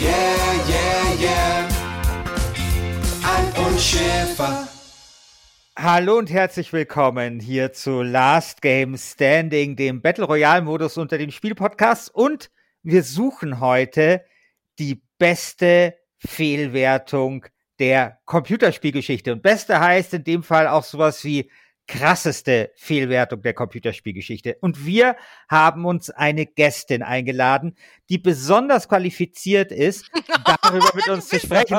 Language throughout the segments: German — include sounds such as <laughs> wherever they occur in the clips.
yeah, yeah, yeah. Alf und Schäfer. Hallo und herzlich willkommen hier zu Last Game Standing, dem Battle Royale Modus unter den Spielpodcasts. Und wir suchen heute die beste Fehlwertung der Computerspielgeschichte. Und beste heißt in dem Fall auch sowas wie krasseste Fehlwertung der Computerspielgeschichte. Und wir haben uns eine Gästin eingeladen, die besonders qualifiziert ist, <laughs> darüber mit uns zu sprechen.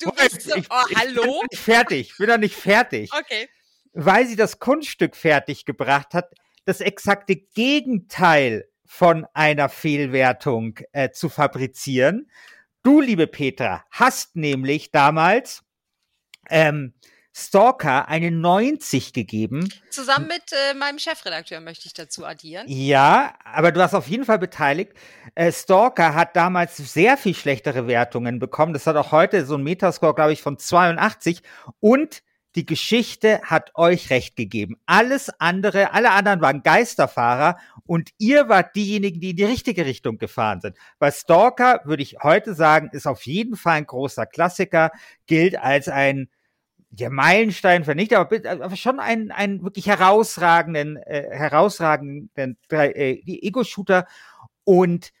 du bist so, oh, ich, hallo? bin nicht fertig, ich bin noch nicht fertig. Okay. Weil sie das Kunststück fertig gebracht hat, das exakte Gegenteil von einer Fehlwertung äh, zu fabrizieren. Du, liebe Petra, hast nämlich damals ähm, Stalker eine 90 gegeben. Zusammen mit äh, meinem Chefredakteur möchte ich dazu addieren. Ja, aber du hast auf jeden Fall beteiligt. Äh, Stalker hat damals sehr viel schlechtere Wertungen bekommen. Das hat auch heute so ein Metascore, glaube ich, von 82. Und die Geschichte hat euch recht gegeben. Alles andere, alle anderen waren Geisterfahrer und ihr wart diejenigen, die in die richtige Richtung gefahren sind. Bei Stalker würde ich heute sagen, ist auf jeden Fall ein großer Klassiker, gilt als ein der Meilenstein für nicht, aber, aber schon einen, einen wirklich herausragenden, äh, herausragenden äh, Ego-Shooter. Und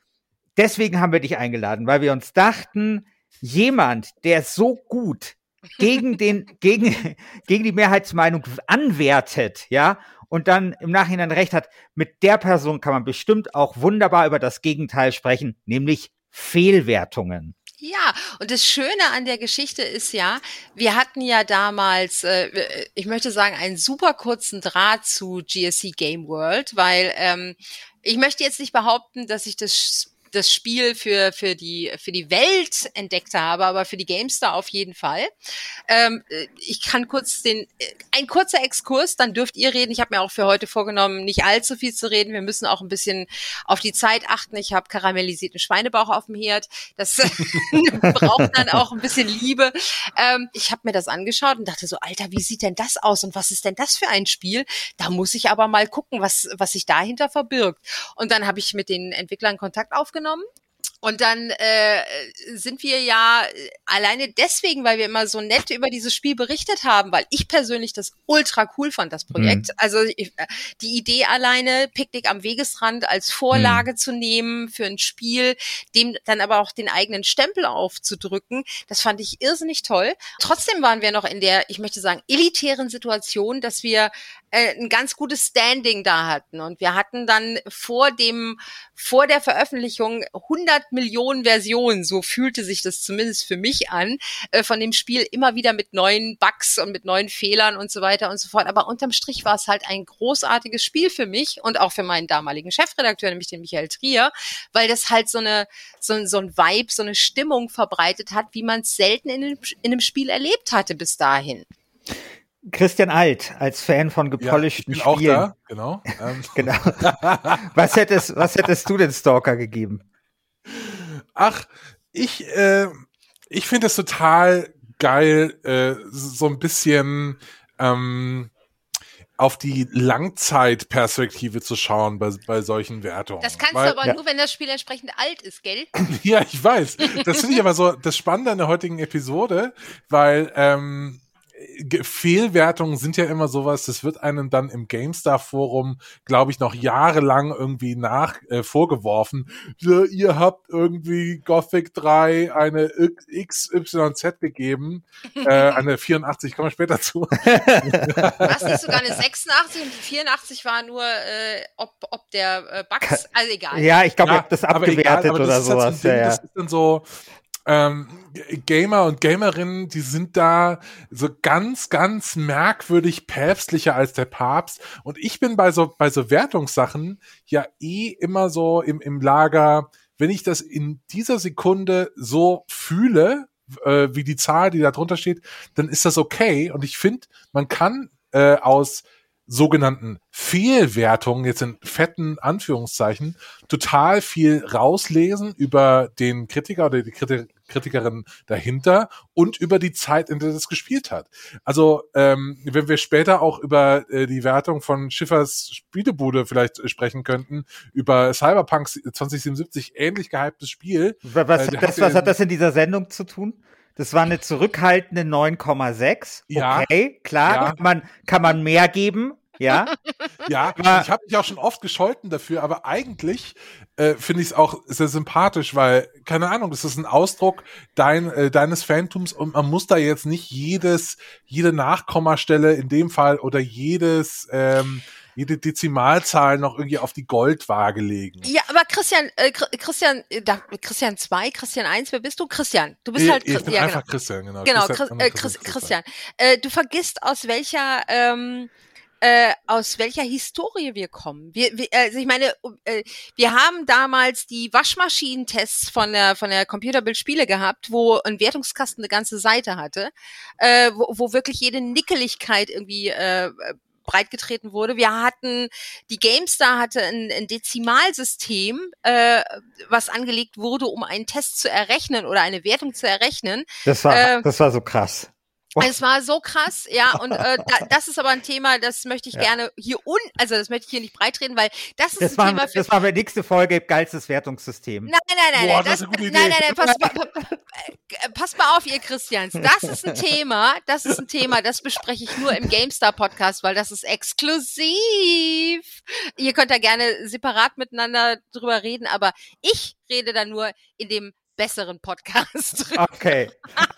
deswegen haben wir dich eingeladen, weil wir uns dachten, jemand, der so gut gegen den, <laughs> gegen, gegen die Mehrheitsmeinung anwertet, ja, und dann im Nachhinein recht hat, mit der Person kann man bestimmt auch wunderbar über das Gegenteil sprechen, nämlich Fehlwertungen. Ja, und das Schöne an der Geschichte ist ja, wir hatten ja damals, äh, ich möchte sagen, einen super kurzen Draht zu GSC Game World, weil ähm, ich möchte jetzt nicht behaupten, dass ich das das Spiel für, für, die, für die Welt entdeckt habe, aber für die Gamestar auf jeden Fall. Ähm, ich kann kurz den, ein kurzer Exkurs, dann dürft ihr reden. Ich habe mir auch für heute vorgenommen, nicht allzu viel zu reden. Wir müssen auch ein bisschen auf die Zeit achten. Ich habe karamellisierten Schweinebauch auf dem Herd. Das <laughs> braucht dann auch ein bisschen Liebe. Ähm, ich habe mir das angeschaut und dachte so, Alter, wie sieht denn das aus und was ist denn das für ein Spiel? Da muss ich aber mal gucken, was, was sich dahinter verbirgt. Und dann habe ich mit den Entwicklern Kontakt aufgenommen aufgenommen. Und dann äh, sind wir ja alleine deswegen, weil wir immer so nett über dieses Spiel berichtet haben, weil ich persönlich das ultra cool fand, das Projekt. Mhm. Also ich, äh, die Idee alleine, Picknick am Wegesrand als Vorlage mhm. zu nehmen für ein Spiel, dem dann aber auch den eigenen Stempel aufzudrücken, das fand ich irrsinnig toll. Trotzdem waren wir noch in der, ich möchte sagen, elitären Situation, dass wir ein ganz gutes Standing da hatten. Und wir hatten dann vor dem, vor der Veröffentlichung 100 Millionen Versionen, so fühlte sich das zumindest für mich an, äh, von dem Spiel immer wieder mit neuen Bugs und mit neuen Fehlern und so weiter und so fort. Aber unterm Strich war es halt ein großartiges Spiel für mich und auch für meinen damaligen Chefredakteur, nämlich den Michael Trier, weil das halt so eine, so, so ein Vibe, so eine Stimmung verbreitet hat, wie man es selten in in einem Spiel erlebt hatte bis dahin. Christian Alt als Fan von gepolischten ja, Spielen. Auch da, genau. Ähm. <laughs> genau. was hättest, was hättest du denn Stalker gegeben? Ach, ich, äh, ich finde es total geil, äh, so ein bisschen ähm, auf die Langzeitperspektive zu schauen bei, bei solchen Wertungen. Das kannst Weil, du aber ja. nur, wenn das Spiel entsprechend alt ist, gell? <laughs> ja, ich weiß. Das finde ich aber so das Spannende an der heutigen Episode, weil ähm, Fehlwertungen sind ja immer sowas, das wird einem dann im GameStar-Forum, glaube ich, noch jahrelang irgendwie nach äh, vorgeworfen. Ja, ihr habt irgendwie Gothic 3 eine XYZ gegeben, äh, <laughs> eine 84, kommen wir später zu. Was nicht sogar eine 86 und die 84 war nur, äh, ob, ob der äh, Bugs, also egal. Ja, ich glaube, Ja, ihr habt das aber abgewertet egal, aber oder das ist halt so ein sowas. Ding, ja, ja. Das ist dann so, ähm, Gamer und Gamerinnen, die sind da so ganz, ganz merkwürdig päpstlicher als der Papst. Und ich bin bei so, bei so Wertungssachen ja eh immer so im, im Lager, wenn ich das in dieser Sekunde so fühle, äh, wie die Zahl, die da drunter steht, dann ist das okay. Und ich finde, man kann äh, aus sogenannten Fehlwertungen, jetzt in fetten Anführungszeichen, total viel rauslesen über den Kritiker oder die Kriti Kritikerin dahinter und über die Zeit, in der das gespielt hat. Also, ähm, wenn wir später auch über äh, die Wertung von Schiffers Spielebude vielleicht äh, sprechen könnten, über Cyberpunk 2077, ähnlich gehyptes Spiel. Was, Äh, das, was hat das in dieser Sendung zu tun? Das war eine zurückhaltende 9,6. Ja. Okay, klar, Ja. kann, man, kann man mehr geben. Ja, <laughs> Ja, ich habe mich auch schon oft gescholten dafür, aber eigentlich äh, finde ich es auch sehr sympathisch, weil, keine Ahnung, das ist ein Ausdruck dein, äh, deines Phantoms und man muss da jetzt nicht jedes, jede Nachkommastelle in dem Fall oder jedes, ähm, jede Dezimalzahl noch irgendwie auf die Goldwaage legen. Ja, aber Christian, äh, Chri- Christian, äh, da, Christian 2, Christian 1, wer bist du? Christian. Du bist ich, halt ich bin ja, einfach genau. Christian, genau. Genau, Christian, Chris, äh, Chris, Christian. Äh, du vergisst aus welcher ähm, äh, aus welcher Historie wir kommen. Wir, wir, also ich meine, äh, wir haben damals die Waschmaschinentests von der von der Computerbildspiele gehabt, wo ein Wertungskasten eine ganze Seite hatte, äh, wo, wo wirklich jede Nickeligkeit irgendwie äh, breitgetreten wurde. Wir hatten, die GameStar hatte ein, ein Dezimalsystem, äh, was angelegt wurde, um einen Test zu errechnen oder eine Wertung zu errechnen. das war, Ähm, das war so krass. Es war so krass, ja, und äh, da, <laughs> das ist aber ein Thema, das möchte ich Ja. gerne hier un, also das möchte ich hier nicht breitreden, weil das ist Das ein machen, Thema für das machen wir nächste Folge, geilstes Wertungssystem. Nein, nein, nein, Boah, nein, das ist eine gute nein, Idee. nein, nein, pass, pa- pa- äh, passt mal auf, ihr Christians. Das ist ein Thema, das ist ein Thema, das bespreche ich nur im GameStar Podcast, weil das ist exklusiv. Ihr könnt da gerne separat miteinander drüber reden, aber ich rede da nur in dem besseren Podcast. Okay.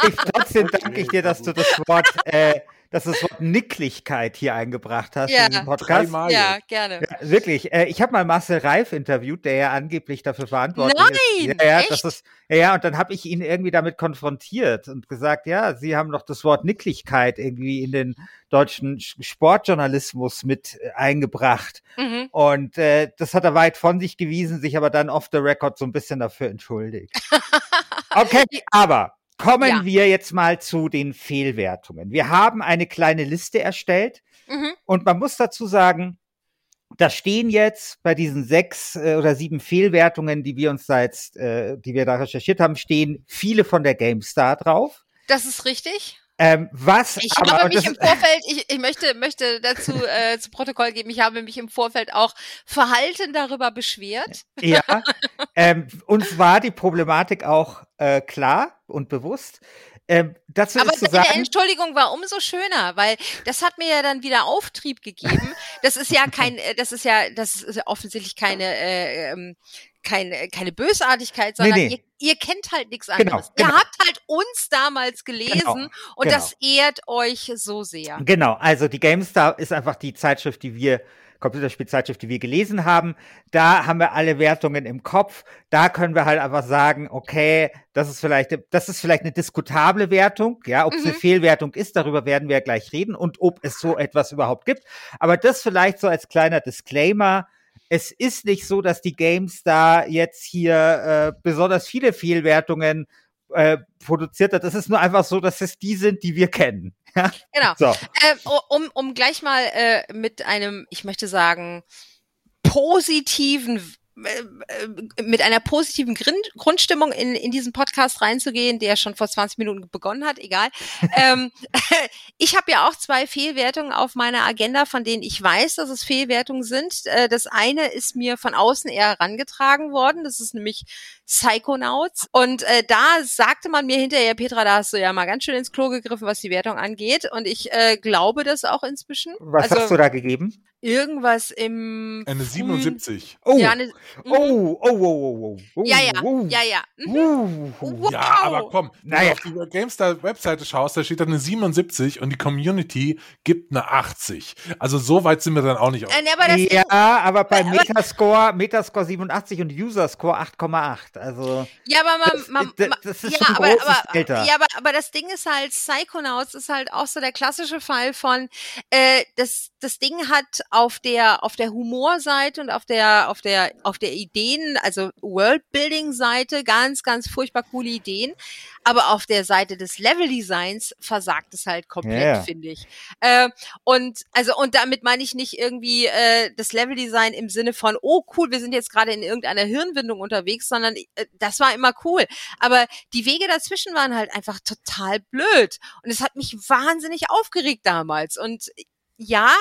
Ich, trotzdem danke ich dir, dass du das Wort, äh, dass du das Wort Nicklichkeit hier eingebracht hast Ja. in den Podcast. Dreimal. ja, gerne. Ja, wirklich. Äh, ich habe mal Marcel Reif interviewt, der ja angeblich dafür verantwortlich Nein, ist. Ja, ja, echt? das ist, ja, ja, und dann habe ich ihn irgendwie damit konfrontiert und gesagt, ja, Sie haben doch das Wort Nicklichkeit irgendwie in den deutschen Sch- Sportjournalismus mit äh, eingebracht. Mhm. Und äh, das hat er weit von sich gewiesen, sich aber dann off the record so ein bisschen dafür entschuldigt. <laughs> Okay, aber kommen Ja. wir jetzt mal zu den Fehlwertungen. Wir haben eine kleine Liste erstellt Mhm. und man muss dazu sagen, da stehen jetzt bei diesen sechs äh, oder sieben Fehlwertungen, die wir uns da jetzt, äh, die wir da recherchiert haben, stehen viele von der GameStar drauf. Das ist richtig. Ähm, was Ich aber, habe mich im Vorfeld, ich, ich möchte, möchte dazu äh, zu Protokoll geben, ich habe mich im Vorfeld auch verhalten darüber beschwert. Ja, <laughs> ähm, uns war die Problematik auch äh, klar und bewusst. Ähm, dazu Aber ist zu der sagen, Entschuldigung war umso schöner, weil das hat mir ja dann wieder Auftrieb gegeben. Das ist ja kein, äh, das ist ja, das ist offensichtlich keine, äh, ähm, keine, keine Bösartigkeit, sondern nee. Ihr, ihr kennt halt nichts Genau, anderes. genau. Ihr habt halt uns damals gelesen Genau, und genau. das ehrt euch so sehr. Genau, also die GameStar ist einfach die Zeitschrift, die wir, Computerspielzeitschrift, die wir gelesen haben. Da haben wir alle Wertungen im Kopf. Da können wir halt einfach sagen, okay, das ist vielleicht, das ist vielleicht eine diskutable Wertung. Ja, ob es eine Mhm. Fehlwertung ist, darüber werden wir ja gleich reden und ob es so etwas überhaupt gibt. Aber das vielleicht so als kleiner Disclaimer. Es ist nicht so, dass die GameStar jetzt hier äh, besonders viele Fehlwertungen äh, produziert hat. Es ist nur einfach so, dass es die sind, die wir kennen. <laughs> Ja? Genau. So. Ähm, um, um gleich mal äh, mit einem, ich möchte sagen, positiven äh, äh, mit einer positiven Grund, Grundstimmung in, in diesen Podcast reinzugehen, der schon vor 20 Minuten begonnen hat, egal. <laughs> ähm, <laughs> ich habe ja auch zwei Fehlwertungen auf meiner Agenda, von denen ich weiß, dass es Fehlwertungen sind. Äh, das eine ist mir von außen eher herangetragen worden. Das ist nämlich Psychonauts. Und äh, da sagte man mir hinterher, Petra, da hast du ja mal ganz schön ins Klo gegriffen, was die Wertung angeht. Und ich äh, glaube das auch inzwischen. Was also, hast du da gegeben? Irgendwas im. Eine frühen- 77. Oh, Ja, eine, mhm. oh, oh, oh, oh, oh, oh. ja, ja, oh, ja, ja. Mhm. oh, oh. Wow. Ja, aber komm, wenn Naja. du auf die GameStar-Webseite schaust, da steht da eine 77 und die Community gibt eine 80. Also so weit sind wir dann auch nicht auf. Äh, ne, aber das Ja, aber bei Metascore, Metascore 87 und User-Score 8,8. Also, Ja, aber man, Das- man, das- das ist ja, schon aber, aber, Alter. ja, aber, aber das Ding ist halt, Psychonauts ist halt auch so der klassische Fall von, äh, das, das Ding hat auf der, auf der Humorseite und auf der, auf der, auf der Ideen, also Worldbuilding-Seite ganz, ganz furchtbar coole Ideen. Aber auf der Seite des Level-Designs versagt es halt komplett, Ja. finde ich. Äh, und also und damit meine ich nicht irgendwie äh, das Leveldesign im Sinne von oh cool, wir sind jetzt gerade in irgendeiner Hirnwindung unterwegs, sondern äh, das war immer cool. Aber die Wege dazwischen waren halt einfach total blöd und es hat mich wahnsinnig aufgeregt damals und ja,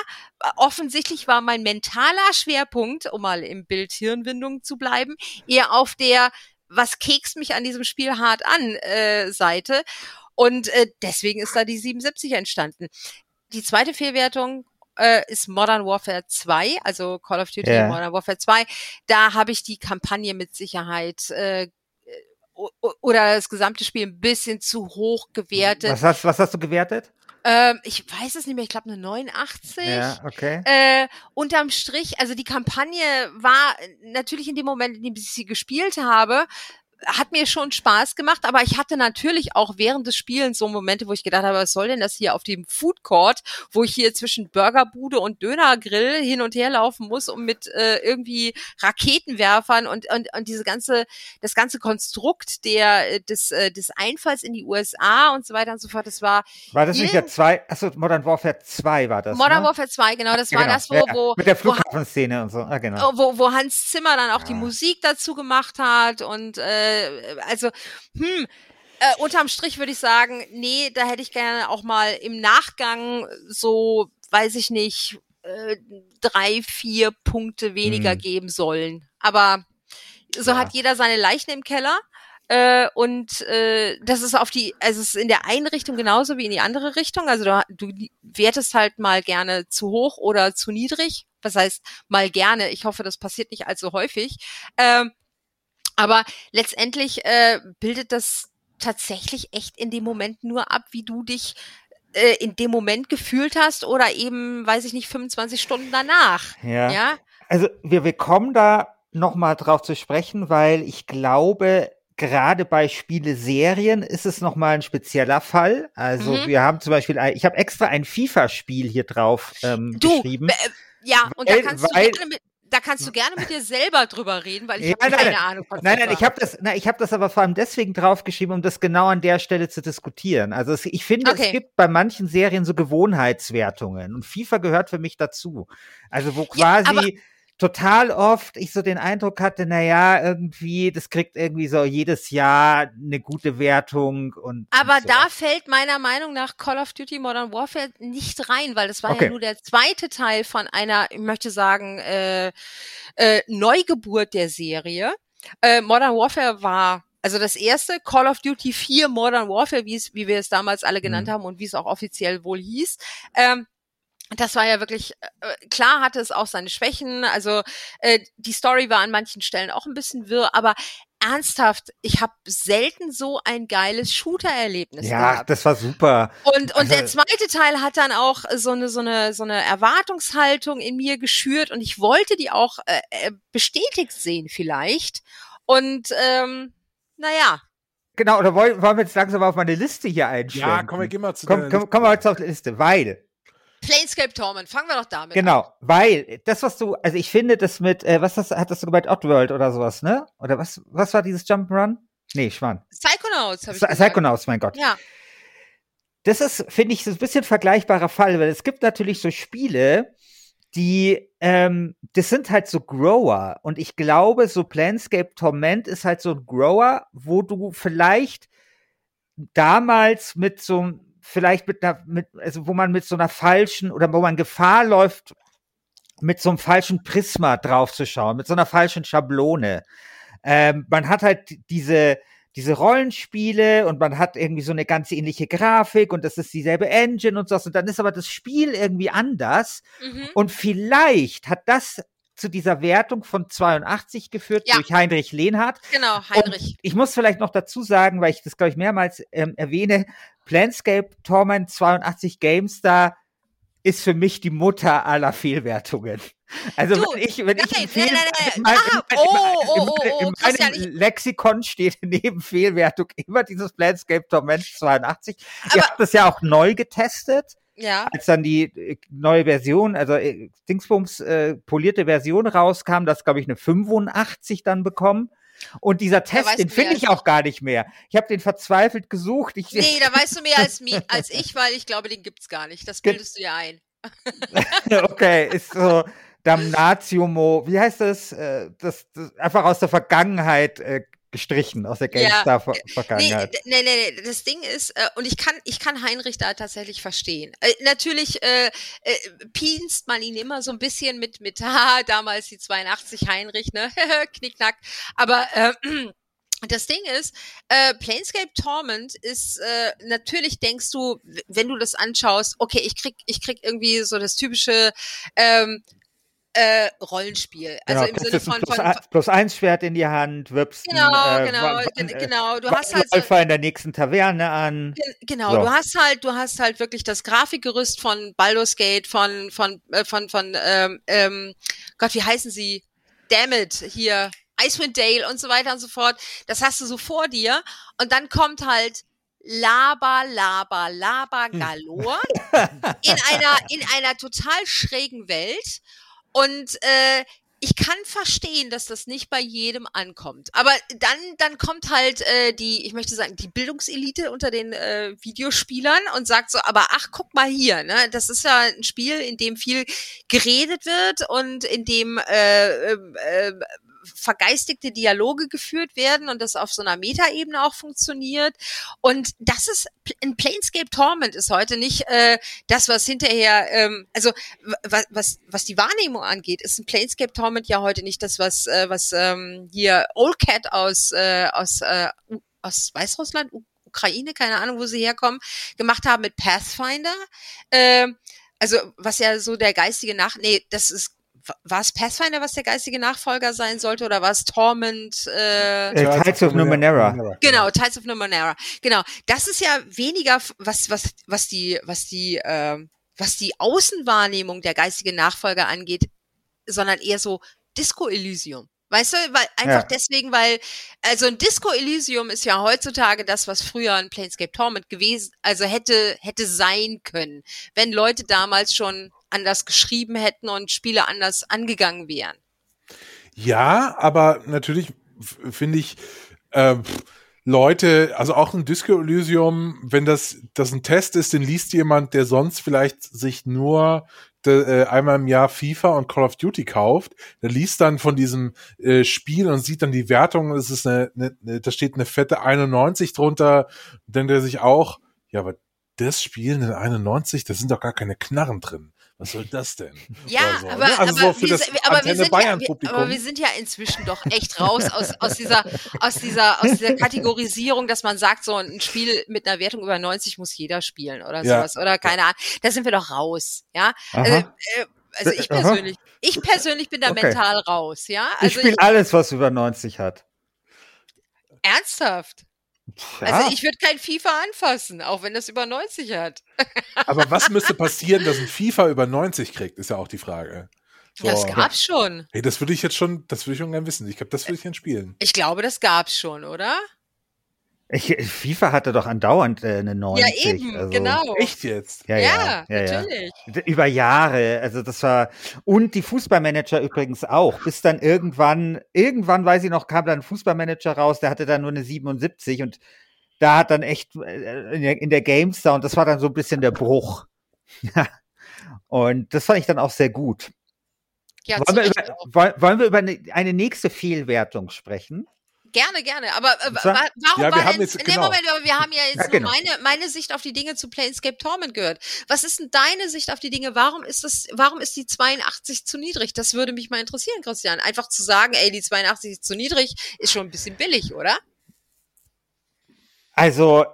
offensichtlich war mein mentaler Schwerpunkt, um mal im Bild Hirnwindung zu bleiben, eher auf der was kekst mich an diesem Spiel hart an äh, Seite und äh, deswegen ist da die 77 entstanden. Die zweite Fehlwertung äh, ist Modern Warfare 2, also Call of Duty Ja. Modern Warfare 2. Da habe ich die Kampagne mit Sicherheit äh, o- oder das gesamte Spiel ein bisschen zu hoch gewertet. was hast, was hast du gewertet? Ähm, ich weiß es nicht mehr, ich glaube eine 89. Ja, okay. Äh, unterm Strich, also die Kampagne war natürlich in dem Moment, in dem ich sie gespielt habe, hat mir schon Spaß gemacht, aber ich hatte natürlich auch während des Spielens so Momente, wo ich gedacht habe, was soll denn das hier auf dem Food Court, wo ich hier zwischen Burgerbude und Dönergrill hin und her laufen muss, um mit äh, irgendwie Raketenwerfern und, und, und diese ganze, das ganze Konstrukt der, äh, des, äh, des Einfalls in die USA und so weiter und so fort, das war War das nicht Ja. der 2? Achso, Modern Warfare 2 war das. Modern ne? Warfare 2, genau, das Ja, war genau. das, wo, Ja, ja. wo, Mit der Flughafenszene und so. Ah, genau. Oh, wo, wo Hans Zimmer dann auch die Ja. Musik dazu gemacht hat und äh, also hm äh, unterm Strich würde ich sagen, nee, da hätte ich gerne auch mal im Nachgang so, weiß ich nicht, äh, drei, vier Punkte weniger Hm. geben sollen. Aber so Ja. hat jeder seine Leichen im Keller. Äh, und äh, das ist auf die, also es ist in der einen Richtung genauso wie in die andere Richtung. Also du, du wertest halt mal gerne zu hoch oder zu niedrig. Was heißt mal gerne? Ich hoffe, das passiert nicht allzu häufig. Ähm, aber letztendlich äh, bildet das tatsächlich echt in dem Moment nur ab, wie du dich äh, in dem Moment gefühlt hast oder eben, weiß ich nicht, 25 Stunden danach. Ja. Ja, Also wir, wir kommen da nochmal drauf zu sprechen, weil ich glaube, gerade bei Spiele-Serien ist es nochmal ein spezieller Fall. Also Mhm. wir haben zum Beispiel, ein, ich habe extra ein FIFA-Spiel hier drauf ähm, Du, geschrieben. äh, ja, und da Weil- kannst weil- du gerne mit, da kannst du gerne mit dir selber drüber reden, weil ich Ja, habe keine nein. Ahnung von Nein, nein, ich habe das, na, ich habe das aber vor allem deswegen draufgeschrieben, um das genau an der Stelle zu diskutieren. Also es, ich finde, Okay. es gibt bei manchen Serien so Gewohnheitswertungen und FIFA gehört für mich dazu. Also wo Ja, quasi total oft ich so den Eindruck hatte, na ja, irgendwie, das kriegt irgendwie so jedes Jahr eine gute Wertung und. Aber und so. da fällt meiner Meinung nach Call of Duty Modern Warfare nicht rein, weil das war Okay. ja nur der zweite Teil von einer, ich möchte sagen, äh, äh, Neugeburt der Serie. Äh, Modern Warfare war also das erste Call of Duty 4 Modern Warfare, wie es, wie wir es damals alle genannt Mhm. haben und wie es auch offiziell wohl hieß. Ähm, das war ja wirklich, äh, klar hatte es auch seine Schwächen, also äh, die Story war an manchen Stellen auch ein bisschen wirr, aber ernsthaft, ich habe selten so ein geiles Shooter-Erlebnis Ja, gehabt. das war super. Und, und der Also- zweite Teil hat dann auch so eine, so eine, so eine Erwartungshaltung in mir geschürt und ich wollte die auch äh, äh, bestätigt sehen vielleicht. Und ähm, naja, Genau, oder wollen, wollen wir jetzt langsam auf meine Liste hier einstellen? Ja, komm, wir gehen mal zu Komm, komm, Liste. kommen wir jetzt auf die Liste, weil Planescape Torment, fangen wir doch damit an. Genau, weil das, was du, also ich finde das mit, äh, was hast, hattest du gemeint, Oddworld oder sowas, ne? Oder was, was war dieses Jump'n'Run? Nee, Schwan. Psychonauts habe ich gesagt. Psychonauts, mein Gott. Ja, Das ist, finde ich, so ein bisschen vergleichbarer Fall, weil es gibt natürlich so Spiele, die, ähm, das sind halt so Grower. Und ich glaube, so Planscape Torment ist halt so ein Grower, wo du vielleicht damals mit so vielleicht mit einer, mit, also wo man mit so einer falschen oder wo man Gefahr läuft, mit so einem falschen Prisma draufzuschauen, mit so einer falschen Schablone. Ähm, man hat halt diese, diese Rollenspiele und man hat irgendwie so eine ganz ähnliche Grafik und das ist dieselbe Engine und so. Und dann ist aber das Spiel irgendwie anders. Mhm. Und vielleicht hat das zu dieser Wertung von 82 geführt Ja. durch Heinrich Lehnhardt. Genau, Heinrich. Und ich muss vielleicht noch dazu sagen, weil ich das, glaube ich, mehrmals ähm, erwähne, Planscape Torment 82 GameStar ist für mich die Mutter aller Fehlwertungen. Also Du, wenn ich, wenn ich nein, ein Fehl, nein, nein, nein. in mein- in Ah, mein- oh, in oh, mein- oh, in oh, meinem Lexikon steht <laughs> neben Fehlwertung immer dieses Planscape Torment 82. Ihr Aber- habt das ja auch neu getestet ja. als dann die äh, neue Version, also äh, Dingsbums äh, polierte Version rauskam, das glaube ich eine 85 dann bekommen. Und dieser Test, den finde ich auch gar nicht mehr. Ich habe den verzweifelt gesucht. Ich, Nee, da weißt du mehr als, <laughs> als ich, weil ich glaube, den gibt's gar nicht. Das Ge- bildest du ja ein. <laughs> okay, ist so Damnatio wie heißt das? Äh, das, das? Einfach aus der Vergangenheit äh, gestrichen, aus der Ja, Nee, GameStar-Vergangenheit. d- nee, nee, nee, das Ding ist, äh, und ich kann, ich kann Heinrich da tatsächlich verstehen. Äh, natürlich äh, äh, pinst man ihn immer so ein bisschen mit, mit, <laughs> haha, damals die 82 Heinrich, ne, <laughs> knickknack. Aber äh, <clears throat> das Ding ist, äh, Planescape Torment ist äh, natürlich denkst du, wenn du das anschaust, okay, ich krieg, ich krieg irgendwie so das typische ähm, äh, Rollenspiel. Also im das Sinne von, plus, von, ein, plus eins Schwert in die Hand, wirbst Genau, äh, genau, äh, genau. Du hast halt so, Läufer in der nächsten Taverne an. Gen- Genau, So. du hast halt, du hast halt wirklich das Grafikgerüst von Baldur's Gate, von, von, äh, von, von, ähm, ähm, Gott, wie heißen sie? Damn it, hier, Icewind Dale und so weiter und so fort. Das hast du so vor dir. Und dann kommt halt Laber, Laber, Laber Hm. galore <laughs> in einer, in einer total schrägen Welt. Und äh, ich kann verstehen, dass das nicht bei jedem ankommt. Aber dann, dann kommt halt äh, die, ich möchte sagen, die Bildungselite unter den äh, Videospielern und sagt so, aber ach, guck mal hier, ne? Das ist ja ein Spiel, in dem viel geredet wird und in dem äh, äh, äh, vergeistigte Dialoge geführt werden und das auf so einer Metaebene auch funktioniert. Und das ist in Planescape Torment ist heute nicht äh, das, was hinterher, ähm, also was, was, was die Wahrnehmung angeht, ist ein Planescape Torment ja heute nicht das, was, äh, was ähm, hier Old Cat aus, äh, aus, äh, aus Weißrussland, Ukraine, keine Ahnung, wo sie herkommen, gemacht haben mit Pathfinder. Ähm, also was ja so der geistige Nach... Nee, das ist... War es Pathfinder, was der geistige Nachfolger sein sollte, oder war es Torment? Äh, Äh, Tides of Numenera. Genau, Tides of Numenera. Genau, das ist ja weniger was was was die was die ähm, was die Außenwahrnehmung der geistige Nachfolger angeht, sondern eher so Disco Elysium. Weißt du, weil einfach Ja. deswegen, weil also ein Disco Elysium ist ja heutzutage das, was früher ein Planescape Torment gewesen, also hätte hätte sein können, wenn Leute damals schon anders geschrieben hätten und Spiele anders angegangen wären. Ja, aber natürlich finde ich äh, Leute, also auch ein Disco Elysium, wenn das, das ein Test ist, den liest jemand, der sonst vielleicht sich nur de, äh, einmal im Jahr FIFA und Call of Duty kauft, der liest dann von diesem äh, Spiel und sieht dann die Wertung, es ist eine, eine, da steht eine fette 91 drunter, denkt er sich auch, ja, aber das Spiel eine 91, da sind doch gar keine Knarren drin. Was soll das denn? Ja, so, aber, ne? also aber, so wir, aber, wir ja, aber wir sind ja inzwischen doch echt raus aus, aus dieser, aus dieser, aus dieser Kategorisierung, dass man sagt, so ein Spiel mit einer Wertung über 90 muss jeder spielen oder Ja. sowas oder keine Ahnung. Da sind wir doch raus, ja. Also, äh, also ich Aha. persönlich, ich persönlich bin da Okay. mental raus, ja. ich Also spiele alles, was über 90 hat. ernsthaft. Ja. Also ich würde kein FIFA anfassen, auch wenn das über 90 hat. Aber was müsste <laughs> passieren, dass ein FIFA über 90 kriegt, ist ja auch die Frage. So. Das gab's schon. Hey, das würde ich jetzt schon, das würde ich schon gerne wissen. Ich glaube, das würde ich gerne spielen. Ich glaube, das gab's schon, oder? Ich, FIFA hatte doch andauernd äh, eine 90. Ja, eben, also, genau. Echt jetzt? Ja, ja, ja, ja. natürlich. D- Über Jahre, also das war und die Fußballmanager übrigens auch, bis dann irgendwann, irgendwann weiß ich noch, kam dann ein Fußballmanager raus, der hatte dann nur eine 77 und da hat dann echt äh, in der, in der GameStar und das war dann so ein bisschen der Bruch. Ja. <laughs> Und das fand ich dann auch sehr gut. Ja, wollen, wir über, wollen, wollen wir über eine, eine nächste Fehlwertung sprechen? Gerne, gerne. Aber äh, warum ja, war denn, jetzt, nee, genau. Moment, aber wir haben ja jetzt ja, genau. meine, meine Sicht auf die Dinge zu Planescape Torment gehört. Was ist denn deine Sicht auf die Dinge? Warum ist das, warum ist die 82 zu niedrig? Das würde mich mal interessieren, Christian. Einfach zu sagen, ey, die 82 ist zu niedrig, ist schon ein bisschen billig, oder? Also,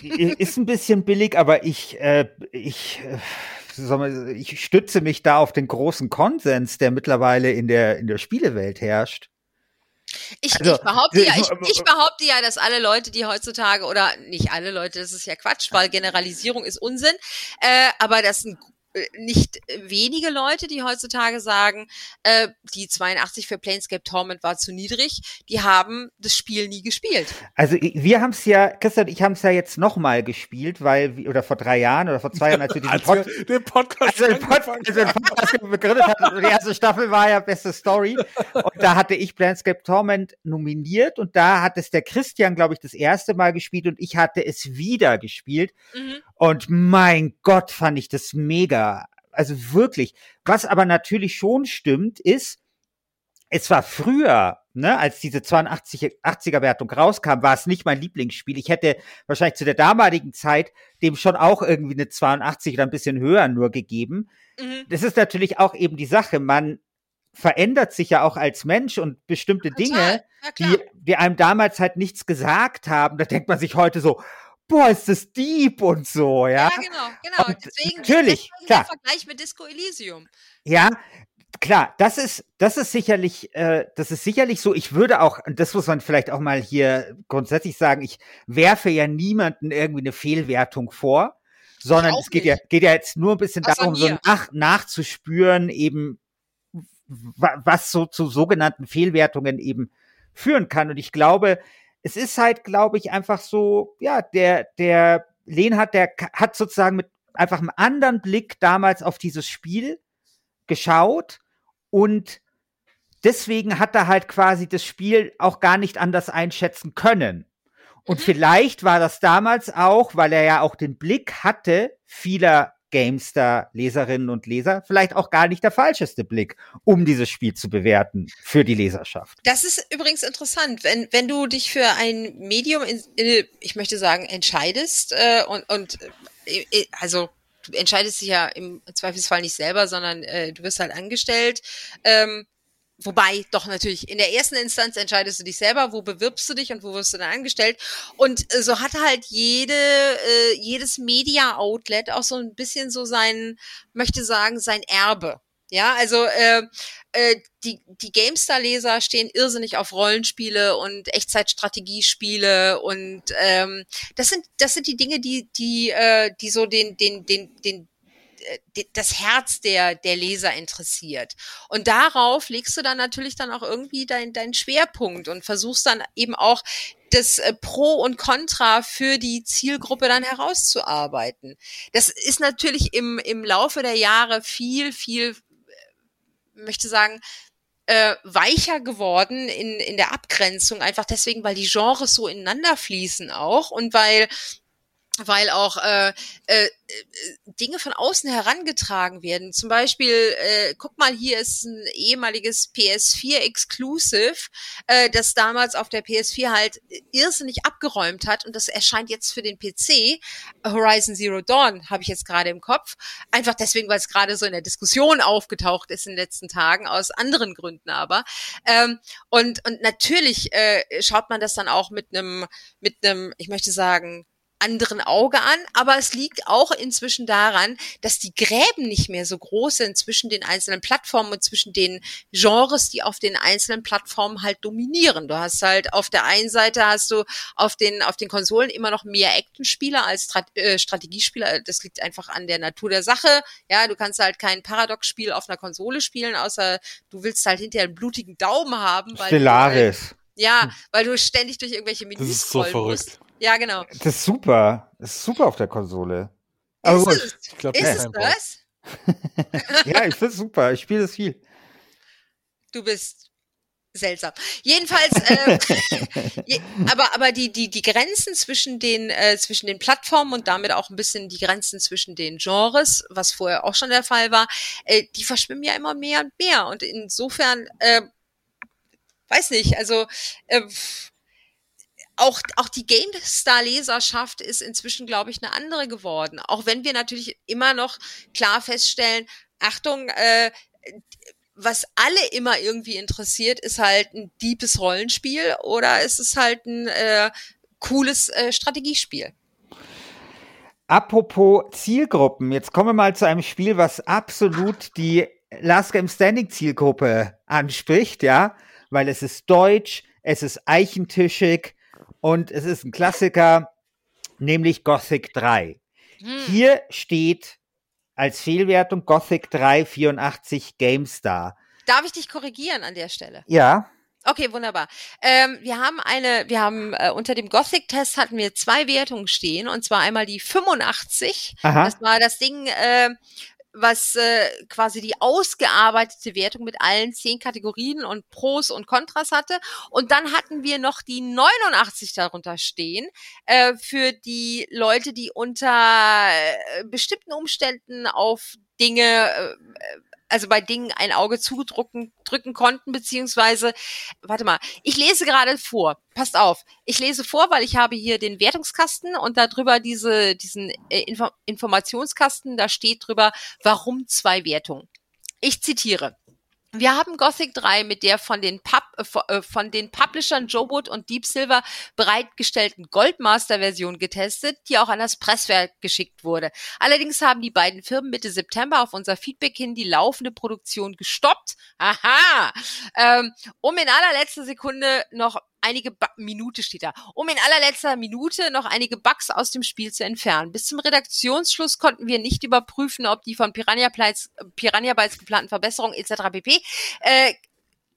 ist ein bisschen billig, aber ich, äh, ich, äh, ich stütze mich da auf den großen Konsens, der mittlerweile in der, in der Spielewelt herrscht. Ich, also, ich, behaupte ja, ich, ich, <laughs> behaupte ja, dass alle Leute, die heutzutage, oder nicht alle Leute, das ist ja Quatsch, weil Generalisierung ist Unsinn, äh, aber dass ein nicht wenige Leute, die heutzutage sagen, äh, die 82 für Planescape Torment war zu niedrig, die haben das Spiel nie gespielt. Also wir haben es ja, Christian, ich haben es ja jetzt nochmal gespielt, weil, oder vor drei Jahren oder vor zwei Jahren, als wir diesen <laughs> Pod den Podcast, also den Pod also den Podcast begründet hatten, die erste Staffel war ja beste Story. Und da hatte ich Planescape Torment nominiert und da hat es der Christian, glaube ich, das erste Mal gespielt und ich hatte es wieder gespielt. Mhm. und mein Gott, fand ich das mega also wirklich. Was aber natürlich schon stimmt, ist, es war früher, ne, als diese 82 80er Wertung rauskam, war es nicht mein Lieblingsspiel. Ich hätte wahrscheinlich zu der damaligen Zeit dem schon auch irgendwie eine 82 oder ein bisschen höher nur gegeben. Mhm. Das ist natürlich auch eben die Sache. Man verändert sich ja auch als Mensch und bestimmte Total. Dinge, die, die einem damals halt nichts gesagt haben. Da denkt man sich heute so, boah, ist das deep und so, ja. Ja, genau, genau. Und deswegen, natürlich, klar. der Vergleich mit Disco Elysium. Ja, klar, das ist, das ist sicherlich, äh, das ist sicherlich so. Ich würde auch, und das muss man vielleicht auch mal hier grundsätzlich sagen, ich werfe ja niemanden irgendwie eine Fehlwertung vor, sondern es geht ja, geht ja jetzt nur ein bisschen Außer darum, mir. so nach, nachzuspüren, eben, was so zu sogenannten Fehlwertungen eben führen kann. Und ich glaube, es ist halt, glaube ich, einfach so, ja, der, der Lehnhardt, der hat sozusagen mit einfach einem anderen Blick damals auf dieses Spiel geschaut und deswegen hat er halt quasi das Spiel auch gar nicht anders einschätzen können. Und mhm. vielleicht war das damals auch, weil er ja auch den Blick hatte vieler GameStar-Leserinnen und Leser vielleicht auch gar nicht der falscheste Blick, um dieses Spiel zu bewerten für die Leserschaft. Das ist übrigens interessant, wenn, wenn du dich für ein Medium, in, ich möchte sagen, entscheidest äh, und, und äh, äh also du entscheidest dich ja im Zweifelsfall nicht selber, sondern äh, du wirst halt angestellt. Ähm, Wobei, doch natürlich, in der ersten Instanz entscheidest du dich selber, wo bewirbst du dich und wo wirst du dann angestellt. Und äh, so hat halt jede, äh, jedes Media-Outlet auch so ein bisschen so sein, möchte sagen, sein Erbe. Ja, also äh, äh, die, die GameStar-Leser stehen irrsinnig auf Rollenspiele und Echtzeitstrategiespiele und ähm, das sind das sind die Dinge, die die äh, die so den den den den das Herz der, der Leser interessiert. Und darauf legst du dann natürlich dann auch irgendwie deinen dein Schwerpunkt und versuchst dann eben auch das äh, Pro und Contra für die Zielgruppe dann herauszuarbeiten. Das ist natürlich im, im Laufe der Jahre viel, viel, äh, möchte sagen, äh, weicher geworden in, in der Abgrenzung, einfach deswegen, weil die Genres so ineinander fließen auch und weil weil auch äh, äh, Dinge von außen herangetragen werden. Zum Beispiel, äh, guck mal, hier ist ein ehemaliges PS4 Exclusive, äh, das damals auf der PS4 halt irrsinnig abgeräumt hat und das erscheint jetzt für den PC. Horizon Zero Dawn habe ich jetzt gerade im Kopf. Einfach deswegen, weil es gerade so in der Diskussion aufgetaucht ist in den letzten Tagen, aus anderen Gründen aber. Ähm, und, und natürlich äh, schaut man das dann auch mit einem, mit einem, ich möchte sagen, anderen Auge an, aber es liegt auch inzwischen daran, dass die Gräben nicht mehr so groß sind zwischen den einzelnen Plattformen und zwischen den Genres, die auf den einzelnen Plattformen halt dominieren. Du hast halt auf der einen Seite hast du auf den auf den Konsolen immer noch mehr Actionspieler als Strat äh, Strategiespieler. Das liegt einfach an der Natur der Sache. Ja, du kannst halt kein Paradox-Spiel auf einer Konsole spielen, außer du willst halt hinterher einen blutigen Daumen haben. Weil Stellaris. Halt, ja, weil du ständig durch irgendwelche Menüs das ist so verrückt. Musst. Ja, genau. Das ist super. Das ist super auf der Konsole. Aber ist es, ich glaub, ist es das? <laughs> ja, ich finde es super. Ich spiele das viel. Du bist seltsam. Jedenfalls, äh, <laughs> je, aber aber die die die Grenzen zwischen den äh, zwischen den Plattformen und damit auch ein bisschen die Grenzen zwischen den Genres, was vorher auch schon der Fall war, äh, die verschwimmen ja immer mehr und mehr und insofern äh, weiß nicht, also äh, auch, auch die GameStar-Leserschaft ist inzwischen, glaube ich, eine andere geworden. Auch wenn wir natürlich immer noch klar feststellen, Achtung, äh, was alle immer irgendwie interessiert, ist halt ein deepes Rollenspiel oder ist es halt ein äh, cooles äh, Strategiespiel. Apropos Zielgruppen, jetzt kommen wir mal zu einem Spiel, was absolut die Last Game Standing Zielgruppe anspricht, ja, weil es ist deutsch, es ist eichentischig und es ist ein Klassiker, nämlich Gothic 3. Hm. Hier steht als Fehlwertung Gothic 3 84 GameStar. Darf ich dich korrigieren an der Stelle? Ja. Okay, wunderbar. Ähm, wir haben eine, wir haben äh, unter dem Gothic-Test hatten wir zwei Wertungen stehen und zwar einmal die 85. Aha. Das war das Ding, äh, was äh, quasi die ausgearbeitete Wertung mit allen zehn Kategorien und Pros und Kontras hatte. Und dann hatten wir noch die 89 darunter stehen äh, für die Leute, die unter äh, bestimmten Umständen auf Dinge äh, also bei Dingen ein Auge zudrücken drücken konnten, beziehungsweise, warte mal, ich lese gerade vor. Passt auf. Ich lese vor, weil ich habe hier den Wertungskasten und da drüber diese, diesen äh, Info Informationskasten, da steht drüber, warum zwei Wertungen. Ich zitiere. Wir haben Gothic 3 mit der von den, Pub, äh, äh, von den Publishern Jowood und Deep Silver bereitgestellten Goldmaster-Version getestet, die auch an das Presswerk geschickt wurde. Allerdings haben die beiden Firmen Mitte September auf unser Feedback hin die laufende Produktion gestoppt. Aha! Ähm, um in allerletzter Sekunde noch einige ba Minute steht da, um in allerletzter Minute noch einige Bugs aus dem Spiel zu entfernen. Bis zum Redaktionsschluss konnten wir nicht überprüfen, ob die von Piranha Bytes, Piranha Bytes geplanten Verbesserungen etc. pp. Äh,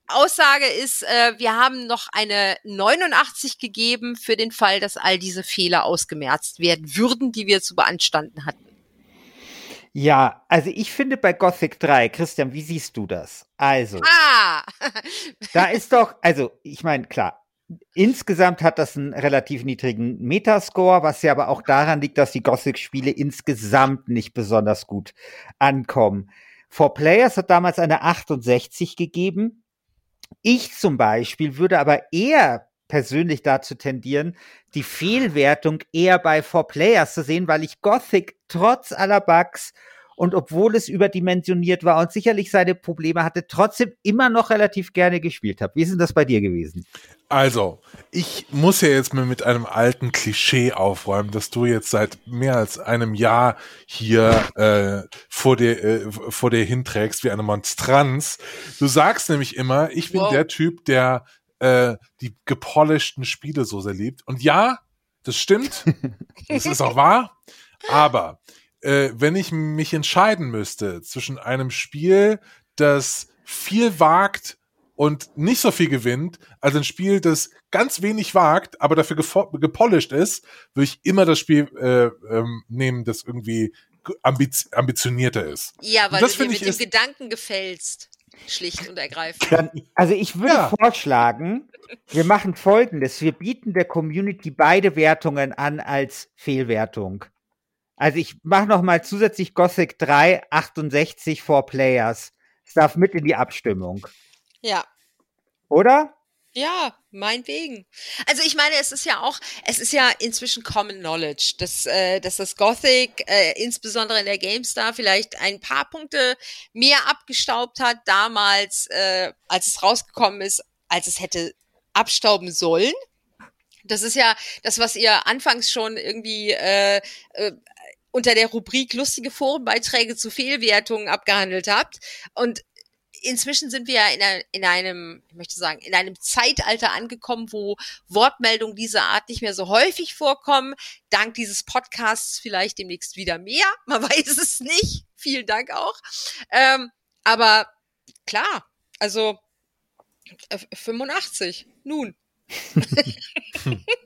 Aussage ist, äh, wir haben noch eine 89 gegeben für den Fall, dass all diese Fehler ausgemerzt werden würden, die wir zu beanstanden hatten. Ja, also ich finde bei Gothic 3, Christian, wie siehst du das? Also, ah! da <laughs> ist doch, also ich meine, klar, Insgesamt hat das einen relativ niedrigen Metascore, was ja aber auch daran liegt, dass die Gothic-Spiele insgesamt nicht besonders gut ankommen. For Players hat damals eine 68 gegeben. Ich zum Beispiel würde aber eher persönlich dazu tendieren, die Fehlwertung eher bei For Players zu sehen, weil ich Gothic trotz aller Bugs und obwohl es überdimensioniert war und sicherlich seine Probleme hatte, trotzdem immer noch relativ gerne gespielt habe. Wie ist denn das bei dir gewesen? Also, ich muss ja jetzt mal mit einem alten Klischee aufräumen, dass du jetzt seit mehr als einem Jahr hier äh, vor dir äh, vor dir hinträgst wie eine Monstranz. Du sagst nämlich immer, ich bin wow. der Typ, der äh, die gepolischten Spiele so sehr liebt. Und ja, das stimmt. <laughs> das ist auch wahr. Aber äh, wenn ich mich entscheiden müsste zwischen einem Spiel, das viel wagt und nicht so viel gewinnt, also ein Spiel, das ganz wenig wagt, aber dafür gepolished ist, würde ich immer das Spiel äh, ähm, nehmen, das irgendwie ambiz ambitionierter ist. Ja, weil das du dir mit dem Gedanken gefällst. Schlicht und ergreifend. Dann, also ich würde ja. vorschlagen, wir machen folgendes. Wir bieten der Community beide Wertungen an als Fehlwertung. Also ich mache noch mal zusätzlich Gothic 3 68 for Players. Es darf mit in die Abstimmung. Ja. Oder? Ja, meinetwegen. Also ich meine, es ist ja auch, es ist ja inzwischen Common Knowledge, dass, äh, dass das Gothic äh, insbesondere in der GameStar vielleicht ein paar Punkte mehr abgestaubt hat damals, äh, als es rausgekommen ist, als es hätte abstauben sollen. Das ist ja das, was ihr anfangs schon irgendwie äh, äh, unter der Rubrik lustige Forenbeiträge zu Fehlwertungen abgehandelt habt. Und inzwischen sind wir ja in, in einem, ich möchte sagen, in einem Zeitalter angekommen, wo Wortmeldungen dieser Art nicht mehr so häufig vorkommen. Dank dieses Podcasts vielleicht demnächst wieder mehr. <laughs> Man weiß es nicht. Vielen Dank auch. Ähm, aber klar, also 85. Nun. <laughs> <laughs>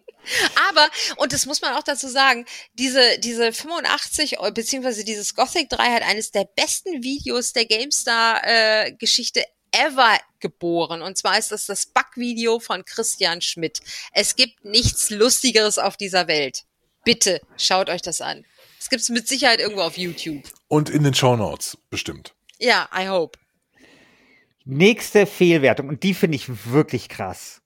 Aber, und das muss man auch dazu sagen, diese, diese 85, beziehungsweise dieses Gothic 3 hat eines der besten Videos der GameStar-Geschichte äh, ever geboren. Und zwar ist das das Bug-Video von Christian Schmidt. Es gibt nichts Lustigeres auf dieser Welt. Bitte schaut euch das an. Es gibt es mit Sicherheit irgendwo auf YouTube. Und in den Show Notes bestimmt. Ja, I hope. Nächste Fehlwertung, und die finde ich wirklich krass.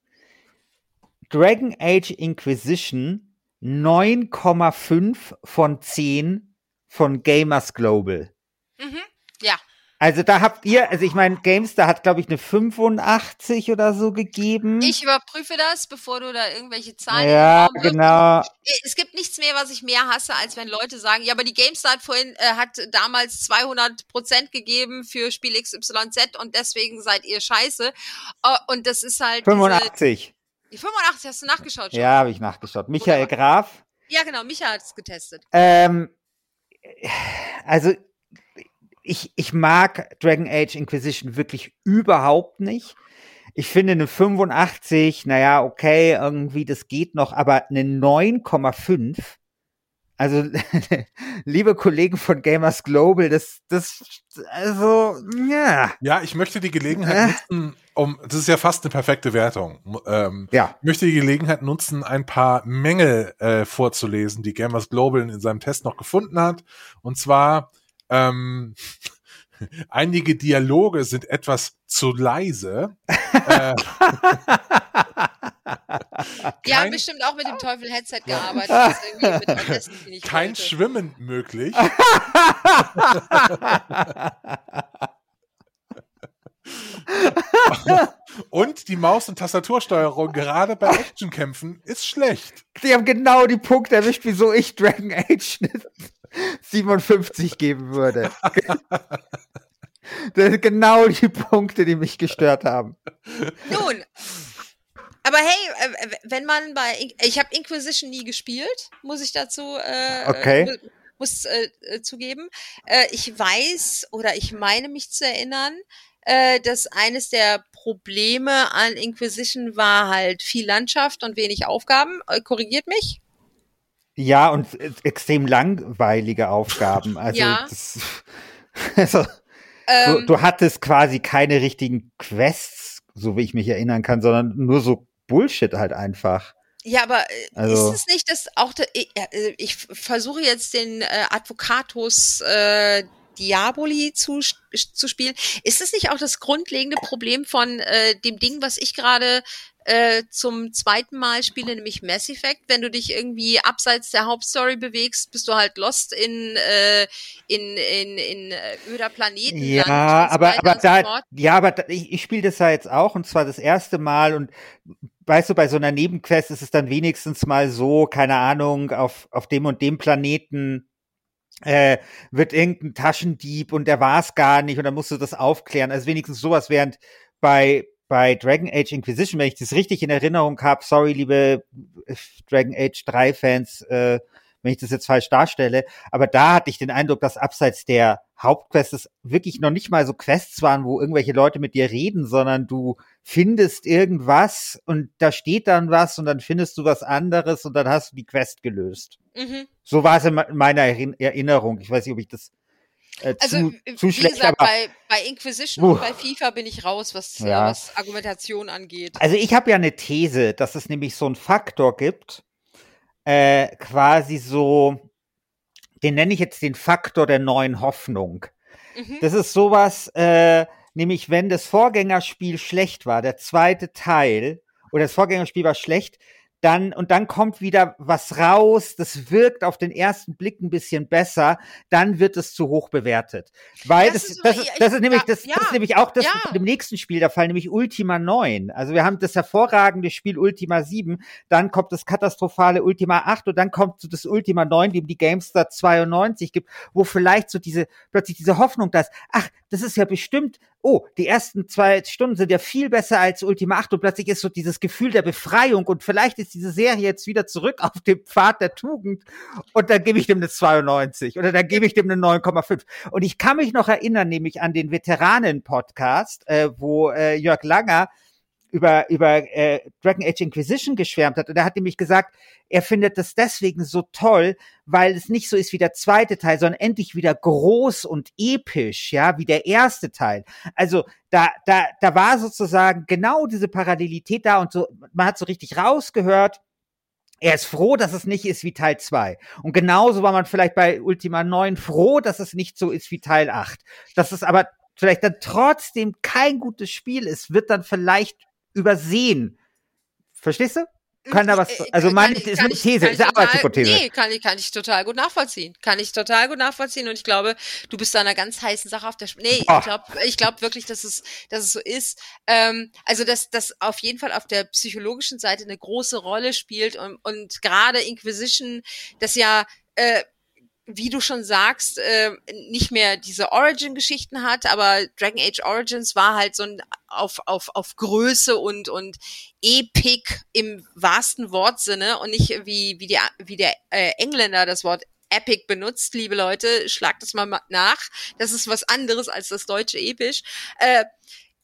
Dragon Age Inquisition 9,5 von 10 von Gamers Global. Mhm. Ja. Also da habt ihr, also ich meine, GameStar hat, glaube ich, eine 85 oder so gegeben. Ich überprüfe das, bevor du da irgendwelche Zahlen ja, genau. Es gibt nichts mehr, was ich mehr hasse, als wenn Leute sagen, ja, aber die GameStar hat vorhin, äh, hat damals 200 Prozent gegeben für Spiel XYZ und deswegen seid ihr scheiße. Äh, und das ist halt 85. Die 85 hast du nachgeschaut schon. Ja, habe ich nachgeschaut. Michael Wunderbar. Graf. Ja, genau, Micha hat es getestet. Ähm, also ich, ich mag Dragon Age Inquisition wirklich überhaupt nicht. Ich finde eine 85, naja, okay, irgendwie, das geht noch, aber eine 9,5. Also, <laughs> liebe Kollegen von Gamers Global, das, das, also, ja. Ja, ich möchte die Gelegenheit Äh. nutzen, um, das ist ja fast eine perfekte Wertung. Ähm, Ja. ich möchte die Gelegenheit nutzen, ein paar Mängel äh, vorzulesen, die Gamers Global in seinem Test noch gefunden hat. Und zwar, ähm, <laughs> einige Dialoge sind etwas zu leise. <laughs> äh, <laughs> Die haben bestimmt auch mit dem Teufel Headset gearbeitet. nicht kein wollte. Schwimmen möglich. <laughs> Und die Maus- und Tastatursteuerung gerade bei Actionkämpfen ist schlecht. Sie haben genau die Punkte erwischt, wieso ich Dragon Age <laughs> eine 57 geben würde. Das sind genau die Punkte, die mich gestört haben. Nun, aber hey, äh, wenn man bei, In- ich habe Inquisition nie gespielt, muss ich dazu äh, Okay. mu- muss äh, äh, zugeben. Äh, ich weiß oder ich meine mich zu erinnern, äh, dass eines der Probleme an Inquisition war halt viel Landschaft und wenig Aufgaben. Äh, korrigiert mich? Ja, und extrem langweilige Aufgaben. <laughs> Also, Ja. das, <laughs> also du, Ähm, du hattest quasi keine richtigen Quests, so wie ich mich erinnern kann, sondern nur so Bullshit halt einfach. Ja, aber äh, Also- ist es nicht, dass auch ich, äh, ich f- versuche jetzt den äh, Advocatus äh, Diaboli zu, zu spielen. Ist es nicht auch das grundlegende Problem von äh, dem Ding, was ich gerade äh, zum zweiten Mal spiele, nämlich Mass Effect? Wenn du dich irgendwie abseits der Hauptstory bewegst, bist du halt lost in äh, in in in äh, öder Planeten. Ja, aber, aber da, ja, aber da, ich, ich spiele das ja jetzt auch und zwar das erste Mal und weißt du, bei so einer Nebenquest ist es dann wenigstens mal so, keine Ahnung, auf, auf dem und dem Planeten äh, wird irgendein Taschendieb und der war es gar nicht und dann musst du das aufklären. Also wenigstens sowas, während bei bei Dragon Age Inquisition, wenn ich das richtig in Erinnerung habe, sorry, liebe Dragon Age 3 Fans, äh, wenn ich das jetzt falsch darstelle, aber da hatte ich den Eindruck, dass abseits der Hauptquests es wirklich noch nicht mal so Quests waren, wo irgendwelche Leute mit dir reden, sondern du findest irgendwas und da steht dann was und dann findest du was anderes und dann hast du die Quest gelöst. Mhm. So war es in me- meiner Erin- Erinnerung. Ich weiß nicht, ob ich das äh, Also, zu, wie zu schlecht, gesagt, bei, bei Inquisition Puh. und bei FIFA bin ich raus, was, Ja. was Argumentation angeht. Also ich habe ja eine These, dass es nämlich so einen Faktor gibt, äh, quasi so, den nenne ich jetzt den Faktor der neuen Hoffnung. Mhm. Das ist sowas, äh, nämlich wenn das Vorgängerspiel schlecht war, der zweite Teil, oder das Vorgängerspiel war schlecht, dann, und dann kommt wieder was raus, das wirkt auf den ersten Blick ein bisschen besser, dann wird es zu hoch bewertet. Weil Das das, ist das, das ich- ist nämlich, ja, das, das ja, ist nämlich auch das ja. dem nächsten Spiel der Fall, nämlich Ultima 9. Also wir haben das hervorragende Spiel Ultima 7, dann kommt das katastrophale Ultima 8 und dann kommt so das Ultima 9, dem die GameStar 92 gibt, wo vielleicht so diese, plötzlich diese Hoffnung da ist, ach, das ist ja bestimmt, oh, die ersten zwei Stunden sind ja viel besser als Ultima 8 und plötzlich ist so dieses Gefühl der Befreiung und vielleicht ist diese Serie jetzt wieder zurück auf dem Pfad der Tugend und dann gebe ich dem eine 92 oder dann gebe ich dem eine 9,5. Und ich kann mich noch erinnern, nämlich an den Veteranen-Podcast, äh, wo äh, Jörg Langer über, über äh, Dragon Age Inquisition geschwärmt hat. Und er hat nämlich gesagt, er findet das deswegen so toll, weil es nicht so ist wie der zweite Teil, sondern endlich wieder groß und episch, ja, wie der erste Teil. Also da, da, da war sozusagen genau diese Parallelität da und so, man hat so richtig rausgehört, er ist froh, dass es nicht ist wie Teil 2. Und genauso war man vielleicht bei Ultima 9 froh, dass es nicht so ist wie Teil 8. Das ist aber vielleicht dann trotzdem kein gutes Spiel ist, wird dann vielleicht übersehen. Verstehst du? Kann da was, Äh, also meine ich- ist eine These, ist eine Arbeitshypothese. Nee, kann ich, kann ich total gut nachvollziehen. Kann ich total gut nachvollziehen. Und ich glaube, du bist da einer ganz heißen Sache auf der Sp Nee, Boah. ich glaube ich glaub wirklich, dass es, dass es so ist. Ähm, also, dass das auf jeden Fall auf der psychologischen Seite eine große Rolle spielt und, und gerade Inquisition, das ja äh, wie du schon sagst, äh, nicht mehr diese Origin-Geschichten hat, aber Dragon Age Origins war halt so ein auf, auf, auf Größe und, und Epic im wahrsten Wortsinne und nicht wie, wie, der wie der äh, Engländer das Wort Epic benutzt, liebe Leute, schlagt das mal ma- nach. Das ist was anderes als das deutsche Episch. Äh,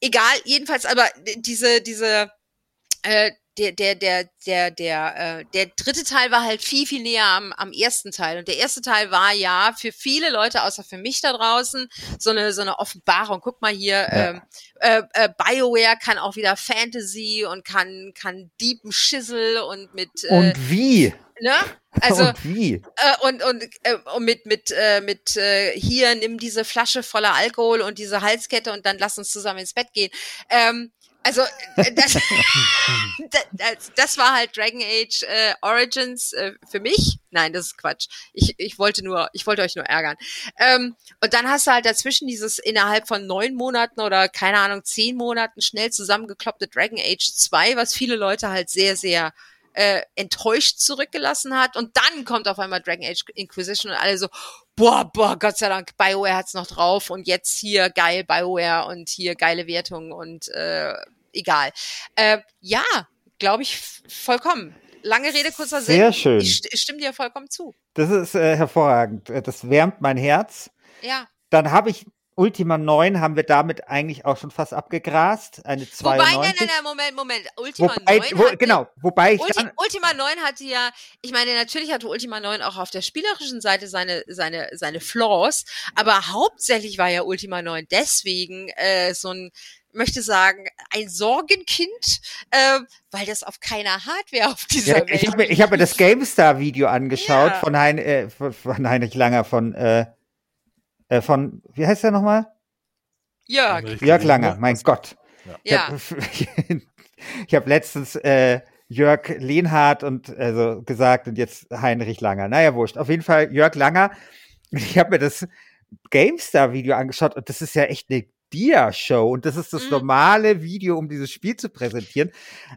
egal, jedenfalls aber diese, diese, äh, der, der, der, der, der, äh, der dritte Teil war halt viel, viel näher am, am ersten Teil. Und der erste Teil war ja für viele Leute, außer für mich da draußen, so eine, so eine Offenbarung. Guck mal hier, Ja. ähm, äh, äh, BioWare kann auch wieder Fantasy und kann, kann deepen Schissel und mit, äh, Und wie? ne? Also, und wie? äh, und und, äh, und mit mit äh, mit äh, hier nimm diese Flasche voller Alkohol und diese Halskette und dann lass uns zusammen ins Bett gehen. Ähm, also äh, das, <laughs> das, das war halt Dragon Age äh, Origins äh, für mich. Nein, das ist Quatsch. Ich, ich wollte nur, ich wollte euch nur ärgern. Ähm, und dann hast du halt dazwischen dieses innerhalb von neun Monaten oder keine Ahnung zehn Monaten schnell zusammengekloppte Dragon Age 2, was viele Leute halt sehr sehr äh, enttäuscht zurückgelassen hat. Und dann kommt auf einmal Dragon Age Inquisition und alle so, boah, boah, Gott sei Dank, BioWare hat's noch drauf und jetzt hier geil BioWare und hier geile Wertungen und äh, egal. Äh, ja, glaube ich vollkommen. Lange Rede, kurzer Sinn. Sehr schön. Ich, st- ich stimme dir vollkommen zu. Das ist äh, hervorragend. Das wärmt mein Herz. Ja. Dann habe ich Ultima 9 haben wir damit eigentlich auch schon fast abgegrast. Eine 92. Wobei, nein, nein, nein, Moment, Moment. Ultima Wobei, 9 wo, genau, wobei ich Ulti dann, Ultima 9 hatte ja, ich meine, natürlich hatte Ultima 9 auch auf der spielerischen Seite seine, seine, seine Flaws, aber hauptsächlich war ja Ultima 9 deswegen äh, so ein, möchte sagen, ein Sorgenkind, äh, weil das auf keiner Hardware auf dieser ja, Welt ich habe mir, hab mir das GameStar-Video angeschaut Ja. von, hein, äh, von, von Heinrich Langer, von, äh, äh, von, wie heißt der nochmal? Jörg. Jörg Langer, mein Gott. Ich ja. habe <laughs> ich hab letztens äh, Jörg Lehnhardt und also gesagt und jetzt Heinrich Langer. Naja, wurscht. Auf jeden Fall Jörg Langer. <laughs> Ich habe mir das GameStar-Video angeschaut und das ist ja echt eine Dia-Show und das ist das Mhm. normale Video, um dieses Spiel zu präsentieren.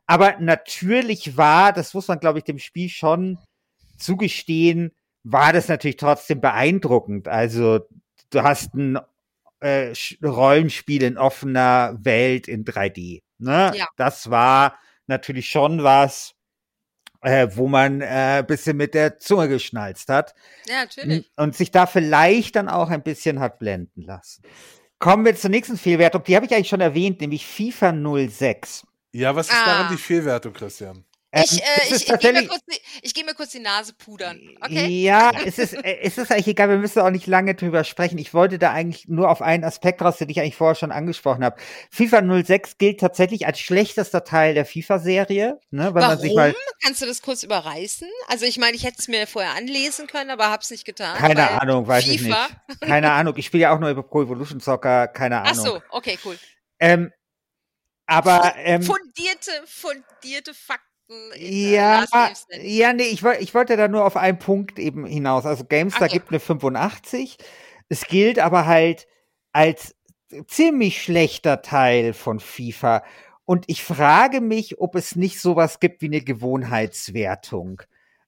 Aber natürlich war, das muss man, glaube ich, dem Spiel schon zugestehen, war das natürlich trotzdem beeindruckend. Also du hast ein äh, Rollenspiel in offener Welt in 3D. Ne? Ja. Das war natürlich schon was, äh, wo man äh, bisschen mit der Zunge geschnalzt hat ja, natürlich. und sich da vielleicht dann auch ein bisschen hat blenden lassen. Kommen wir zur nächsten Fehlwertung. Die habe ich eigentlich schon erwähnt, nämlich FIFA 06. Ja, was ist Ah. daran die Fehlwertung, Christian? Ich, Ähm, äh, es ich, ich gehe mir, tatsächlich- kurz die- ich geh mir kurz die Nase pudern. Okay? Ja, es ist, äh, es ist eigentlich egal, wir müssen auch nicht lange drüber sprechen. Ich wollte da eigentlich nur auf einen Aspekt raus, den ich eigentlich vorher schon angesprochen habe. FIFA 06 gilt tatsächlich als schlechtester Teil der FIFA-Serie, ne, wenn man sich mal Warum? Kannst du das kurz überreißen? Also ich meine, ich hätte es mir vorher anlesen können, aber hab's nicht getan. keine Ahnung, weiß ich FIFA. nicht. Keine Ahnung, ich spiele ja auch nur über Pro Evolution Soccer, keine Ach Ahnung. so, okay, cool. Ähm, aber ähm, Fundierte, fundierte Fakten. In, Ja, ja, nee, ich, ich wollte da nur auf einen Punkt eben hinaus. Also GameStar Okay. gibt eine 85. Es gilt aber halt als ziemlich schlechter Teil von FIFA. Und ich frage mich, ob es nicht sowas gibt wie eine Gewohnheitswertung.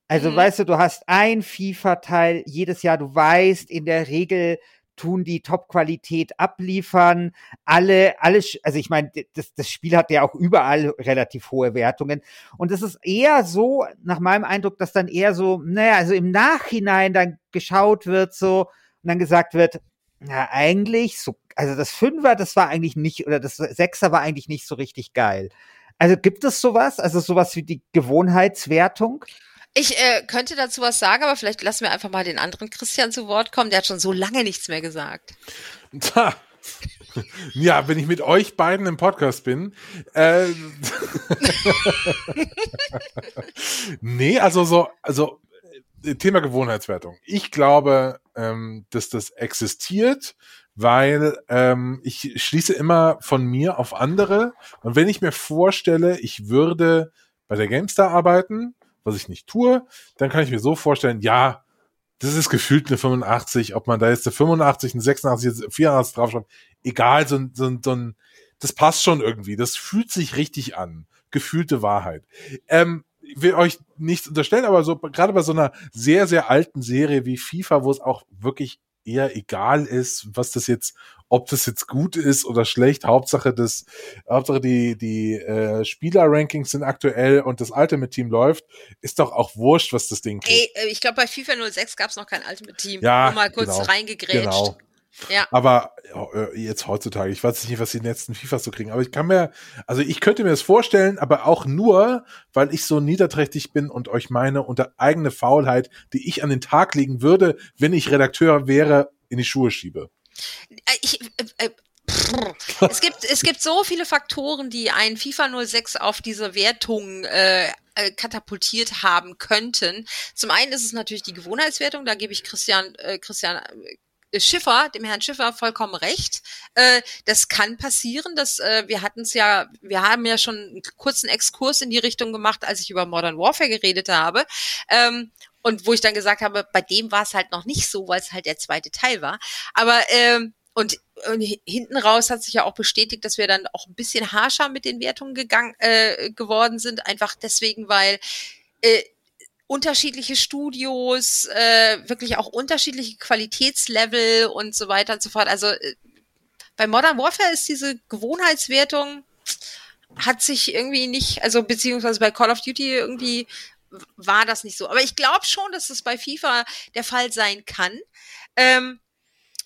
Also Mhm. weißt du, du hast ein FIFA-Teil jedes Jahr, du weißt, in der Regel tun die Top-Qualität abliefern. Alle, alle, sch- also ich meine, das, das Spiel hat ja auch überall relativ hohe Wertungen. Und es ist eher so, nach meinem Eindruck, dass dann eher so, naja, also im Nachhinein dann geschaut wird so und dann gesagt wird, na, eigentlich so, also das Fünfer, das war eigentlich nicht, oder das Sechser war eigentlich nicht so richtig geil. Also gibt es sowas? Also sowas wie die Gewohnheitswertung? Ich äh, könnte dazu was sagen, aber vielleicht lassen wir einfach mal den anderen Christian zu Wort kommen. Der hat schon so lange nichts mehr gesagt. Tja. <laughs> Ja, wenn ich mit euch beiden im Podcast bin. Äh, <laughs> nee, also so, also äh, Thema Gewohnheitswertung. Ich glaube, ähm, dass das existiert, weil ähm, ich schließe immer von mir auf andere. Und wenn ich mir vorstelle, ich würde bei der GameStar arbeiten, was ich nicht tue, dann kann ich mir so vorstellen, ja, das ist gefühlt eine 85, ob man da jetzt eine 85, eine 86, eine 84 draufschreibt, egal, so, ein so, so ein, das passt schon irgendwie, das fühlt sich richtig an, gefühlte Wahrheit. Ähm, will euch nichts unterstellen, aber so gerade bei so einer sehr, sehr alten Serie wie FIFA, wo es auch wirklich eher egal ist, was das jetzt, ob das jetzt gut ist oder schlecht. Hauptsache das, Hauptsache die die äh, Spieler-Rankings sind aktuell und das Ultimate Team läuft, ist doch auch wurscht, was das Ding kriegt. Ey, äh, ich glaube bei FIFA 06 gab es noch kein Ultimate Team. Ja, Nur mal kurz genau, reingegrätscht. Genau. Ja. Aber äh, jetzt heutzutage, ich weiß nicht, was die letzten FIFAs so kriegen, aber ich kann mir, also ich könnte mir das vorstellen, aber auch nur, weil ich so niederträchtig bin und euch meine unter eigene Faulheit, die ich an den Tag legen würde, wenn ich Redakteur wäre, in die Schuhe schiebe. Äh, Ich, äh, äh, es gibt es gibt so viele Faktoren, die ein FIFA 06 auf diese Wertung äh, äh, katapultiert haben könnten. Zum einen ist es natürlich die Gewohnheitswertung, da gebe ich Christian äh, Christian Schiffer, dem Herrn Schiffer vollkommen recht. Äh, das kann passieren, dass äh, wir hatten es ja, wir haben ja schon einen kurzen Exkurs in die Richtung gemacht, als ich über Modern Warfare geredet habe. Ähm, und wo ich dann gesagt habe, bei dem war es halt noch nicht so, weil es halt der zweite Teil war. Aber ähm, und, und hinten raus hat sich ja auch bestätigt, dass wir dann auch ein bisschen harscher mit den Wertungen gegangen äh, geworden sind, einfach deswegen, weil äh, unterschiedliche Studios, äh, wirklich auch unterschiedliche Qualitätslevel und so weiter und so fort. Also äh, bei Modern Warfare ist diese Gewohnheitswertung hat sich irgendwie nicht, also beziehungsweise bei Call of Duty irgendwie war das nicht so. Aber ich glaube schon, dass es bei FIFA der Fall sein kann. Ähm,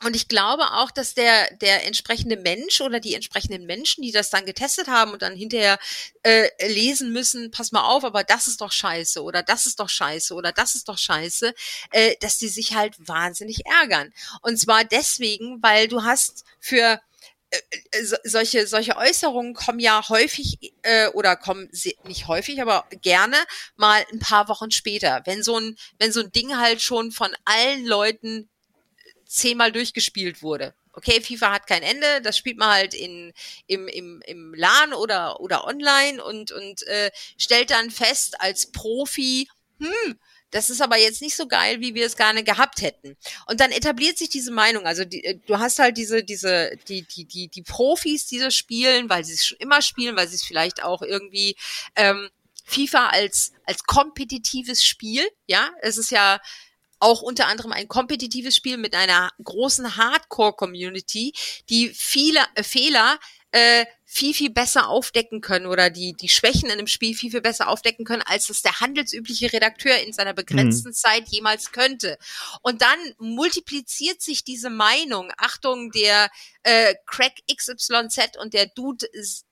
und ich glaube auch, dass der, der entsprechende Mensch oder die entsprechenden Menschen, die das dann getestet haben und dann hinterher äh, lesen müssen, pass mal auf, aber das ist doch scheiße oder das ist doch scheiße oder das ist doch scheiße, äh, dass die sich halt wahnsinnig ärgern. Und zwar deswegen, weil du hast für solche solche Äußerungen kommen ja häufig äh, oder kommen nicht häufig, aber gerne mal ein paar Wochen später, wenn so ein wenn so ein Ding halt schon von allen Leuten zehnmal durchgespielt wurde. Okay, FIFA hat kein Ende, das spielt man halt in, im, im, im LAN oder, oder online und, und äh, stellt dann fest als Profi, hm, das ist aber jetzt nicht so geil, wie wir es gerne gehabt hätten. Und dann etabliert sich diese Meinung. Also die, äh, du hast halt diese, diese, die, die, die, die Profis, die das spielen, weil sie es schon immer spielen, weil sie es vielleicht auch irgendwie ähm, FIFA als als kompetitives Spiel, ja, es ist ja auch unter anderem ein kompetitives Spiel mit einer großen Hardcore-Community, die viele äh, Fehler äh, viel, viel besser aufdecken können oder die, die Schwächen in dem Spiel viel, viel besser aufdecken können, als es der handelsübliche Redakteur in seiner begrenzten Mhm. Zeit jemals könnte. Und dann multipliziert sich diese Meinung, Achtung, der äh, Crack XYZ und der Dude ist-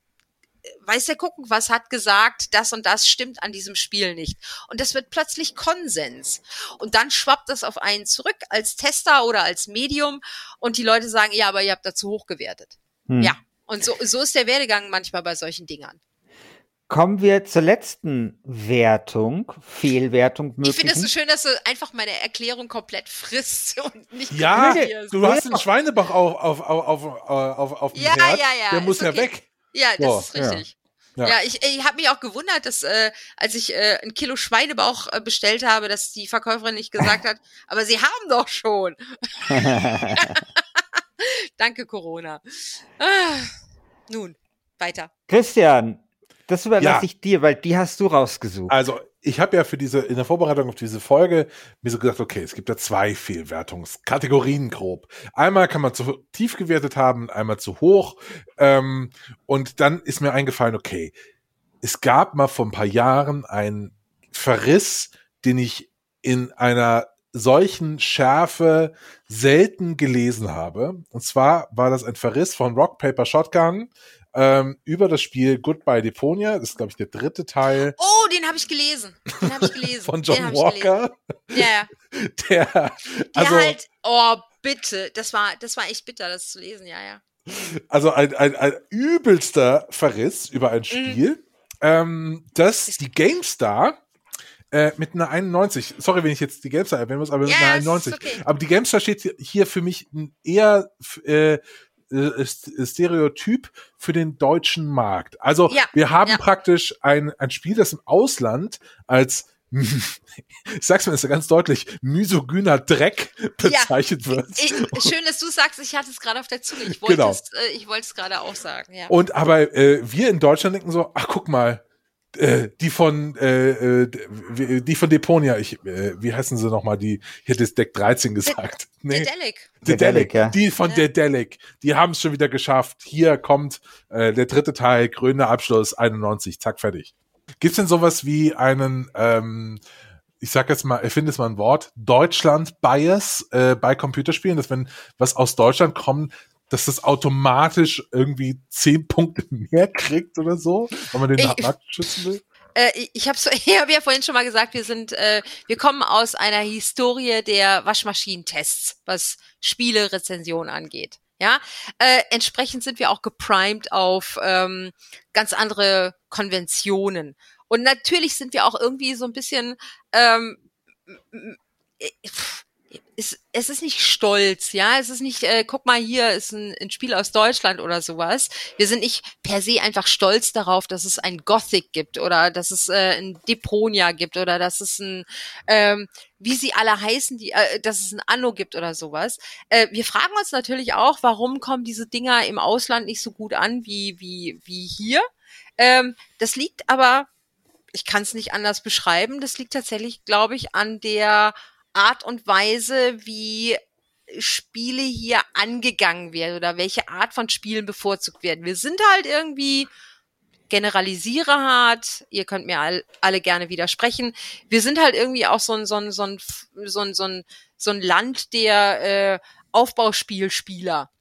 weiß der gucken, was hat gesagt, das und das stimmt an diesem Spiel nicht. Und das wird plötzlich Konsens. Und dann schwappt das auf einen zurück als Tester oder als Medium und die Leute sagen, ja, aber ihr habt dazu hoch gewertet. Hm. Ja. Und so, so ist der Werdegang manchmal bei solchen Dingern. Kommen wir zur letzten Wertung, Fehlwertung Ich finde es so möglichen. schön, dass du einfach meine Erklärung komplett frisst <laughs> und nicht Ja, du hast den Schweinebach auf, auf, auf, auf, auf, auf dem Ja, Herd, ja, ja, der muss ist ja okay. weg. Ja, das Boah, ist richtig. ja. Ja, ich, ich habe mich auch gewundert, dass äh, als ich äh, ein Kilo Schweinebauch äh, bestellt habe, dass die Verkäuferin nicht gesagt <laughs> hat, aber sie haben doch schon. <laughs> <laughs> Danke, Corona. Ah, nun, weiter. Christian, das überlasse Ja. ich dir, weil die hast du rausgesucht. Also, ich habe ja für diese, in der Vorbereitung auf diese Folge mir so gedacht, okay, es gibt da zwei Fehlwertungskategorien grob. Einmal kann man zu tief gewertet haben, einmal zu hoch. Ähm, und dann ist mir eingefallen, okay, es gab mal vor ein paar Jahren einen Verriss, den ich in einer solchen Schärfe selten gelesen habe. Und zwar war das ein Verriss von Rock Paper Shotgun ähm, über das Spiel Goodbye Deponia. Das ist, glaube ich, der dritte Teil Oh, den habe ich gelesen. Den habe ich gelesen. <laughs> von Den John gelesen. Walker. Ja, ja. <laughs> Der, Der also, halt, oh, bitte. Das war, das war echt bitter, das zu lesen, ja, ja. also ein, ein, ein übelster Verriss über Mhm. ein Spiel, ähm, das die GameStar äh, mit einer 91. Sorry, wenn ich jetzt die Gamestar erwähnen muss, aber mit Ja, einer ist 91. okay. Aber die Gamestar steht hier für mich eher äh, äh, Stereotyp für den deutschen Markt. Also Ja, wir haben ja. praktisch ein, ein Spiel, das im Ausland als <laughs> ich sag's mir jetzt ganz deutlich, misogyner Dreck bezeichnet wird. Ich, schön, dass du sagst, ich hatte es gerade auf der Zunge. Ich <laughs> wollte Genau. es, äh, ich wollte es gerade auch sagen, ja. Und aber äh, wir in Deutschland denken so, ach guck mal, äh, die von äh, äh, die von Deponia, ich äh, wie heißen sie nochmal, die hier das Deck 13 gesagt. <laughs> Nee. Dedelic. Dedelic, ja. Die von Ja. Dedelic, die haben es schon wieder geschafft. Hier kommt äh, der dritte Teil, grüner Abschluss, 91, zack, fertig. Gibt's denn sowas wie einen, ähm, ich sag jetzt mal, erfinde es mal ein Wort, Deutschland-Bias äh, bei Computerspielen, dass wenn was aus Deutschland kommt, dass das automatisch irgendwie zehn Punkte <laughs> mehr kriegt oder so, weil man den Ich- Markt schützen will? Äh, ich- habe <laughs> ich hab ja vorhin schon mal gesagt, wir sind, äh, wir kommen aus einer Historie der Waschmaschinentests, was Spiele-Rezension angeht. Ja, äh, entsprechend sind wir auch geprimed auf ähm, ganz andere Konventionen. Und natürlich sind wir auch irgendwie so ein bisschen ähm, äh, pff, es, es ist nicht stolz, ja, es ist nicht, äh, guck mal, hier ist ein, ein Spiel aus Deutschland oder sowas. Wir sind nicht per se einfach stolz darauf, dass es ein Gothic gibt oder dass es äh, ein Deponia gibt oder dass es ein, ähm, wie sie alle heißen, die, äh, dass es ein Anno gibt oder sowas. Äh, wir fragen uns natürlich auch, warum kommen diese Dinger im Ausland nicht so gut an wie, wie, wie hier. Ähm, das liegt aber, ich kann es nicht anders beschreiben, das liegt tatsächlich, glaube ich, an der Art und Weise, wie Spiele hier angegangen werden oder welche Art von Spielen bevorzugt werden. Wir sind halt irgendwie generalisiere hart, ihr könnt mir all, alle gerne widersprechen. Wir sind halt irgendwie auch so ein, so ein, so ein, so ein, so ein, so ein Land der äh, Aufbauspielspieler.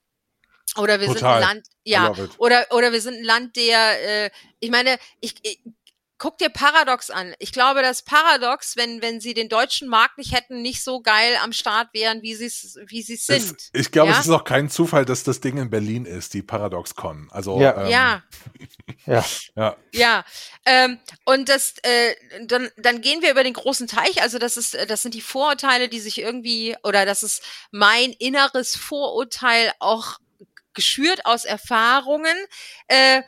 Oder wir sind Total. ein Land, ja, oder, oder wir sind ein Land der, äh, ich meine, ich, ich guck dir Paradox an. Ich glaube, dass Paradox, wenn, wenn sie den deutschen Markt nicht hätten, nicht so geil am Start wären, wie sie es, wie sie sind. Es, ich glaube, ja? es ist auch kein Zufall, dass das Ding in Berlin ist, die ParadoxCon. Also Ja. ähm, ja. Ja. ja. Ja, ähm, und das, äh, dann, dann gehen wir über den großen Teich. Also das ist, das sind die Vorurteile, die sich irgendwie, oder das ist mein inneres Vorurteil auch geschürt aus Erfahrungen, äh,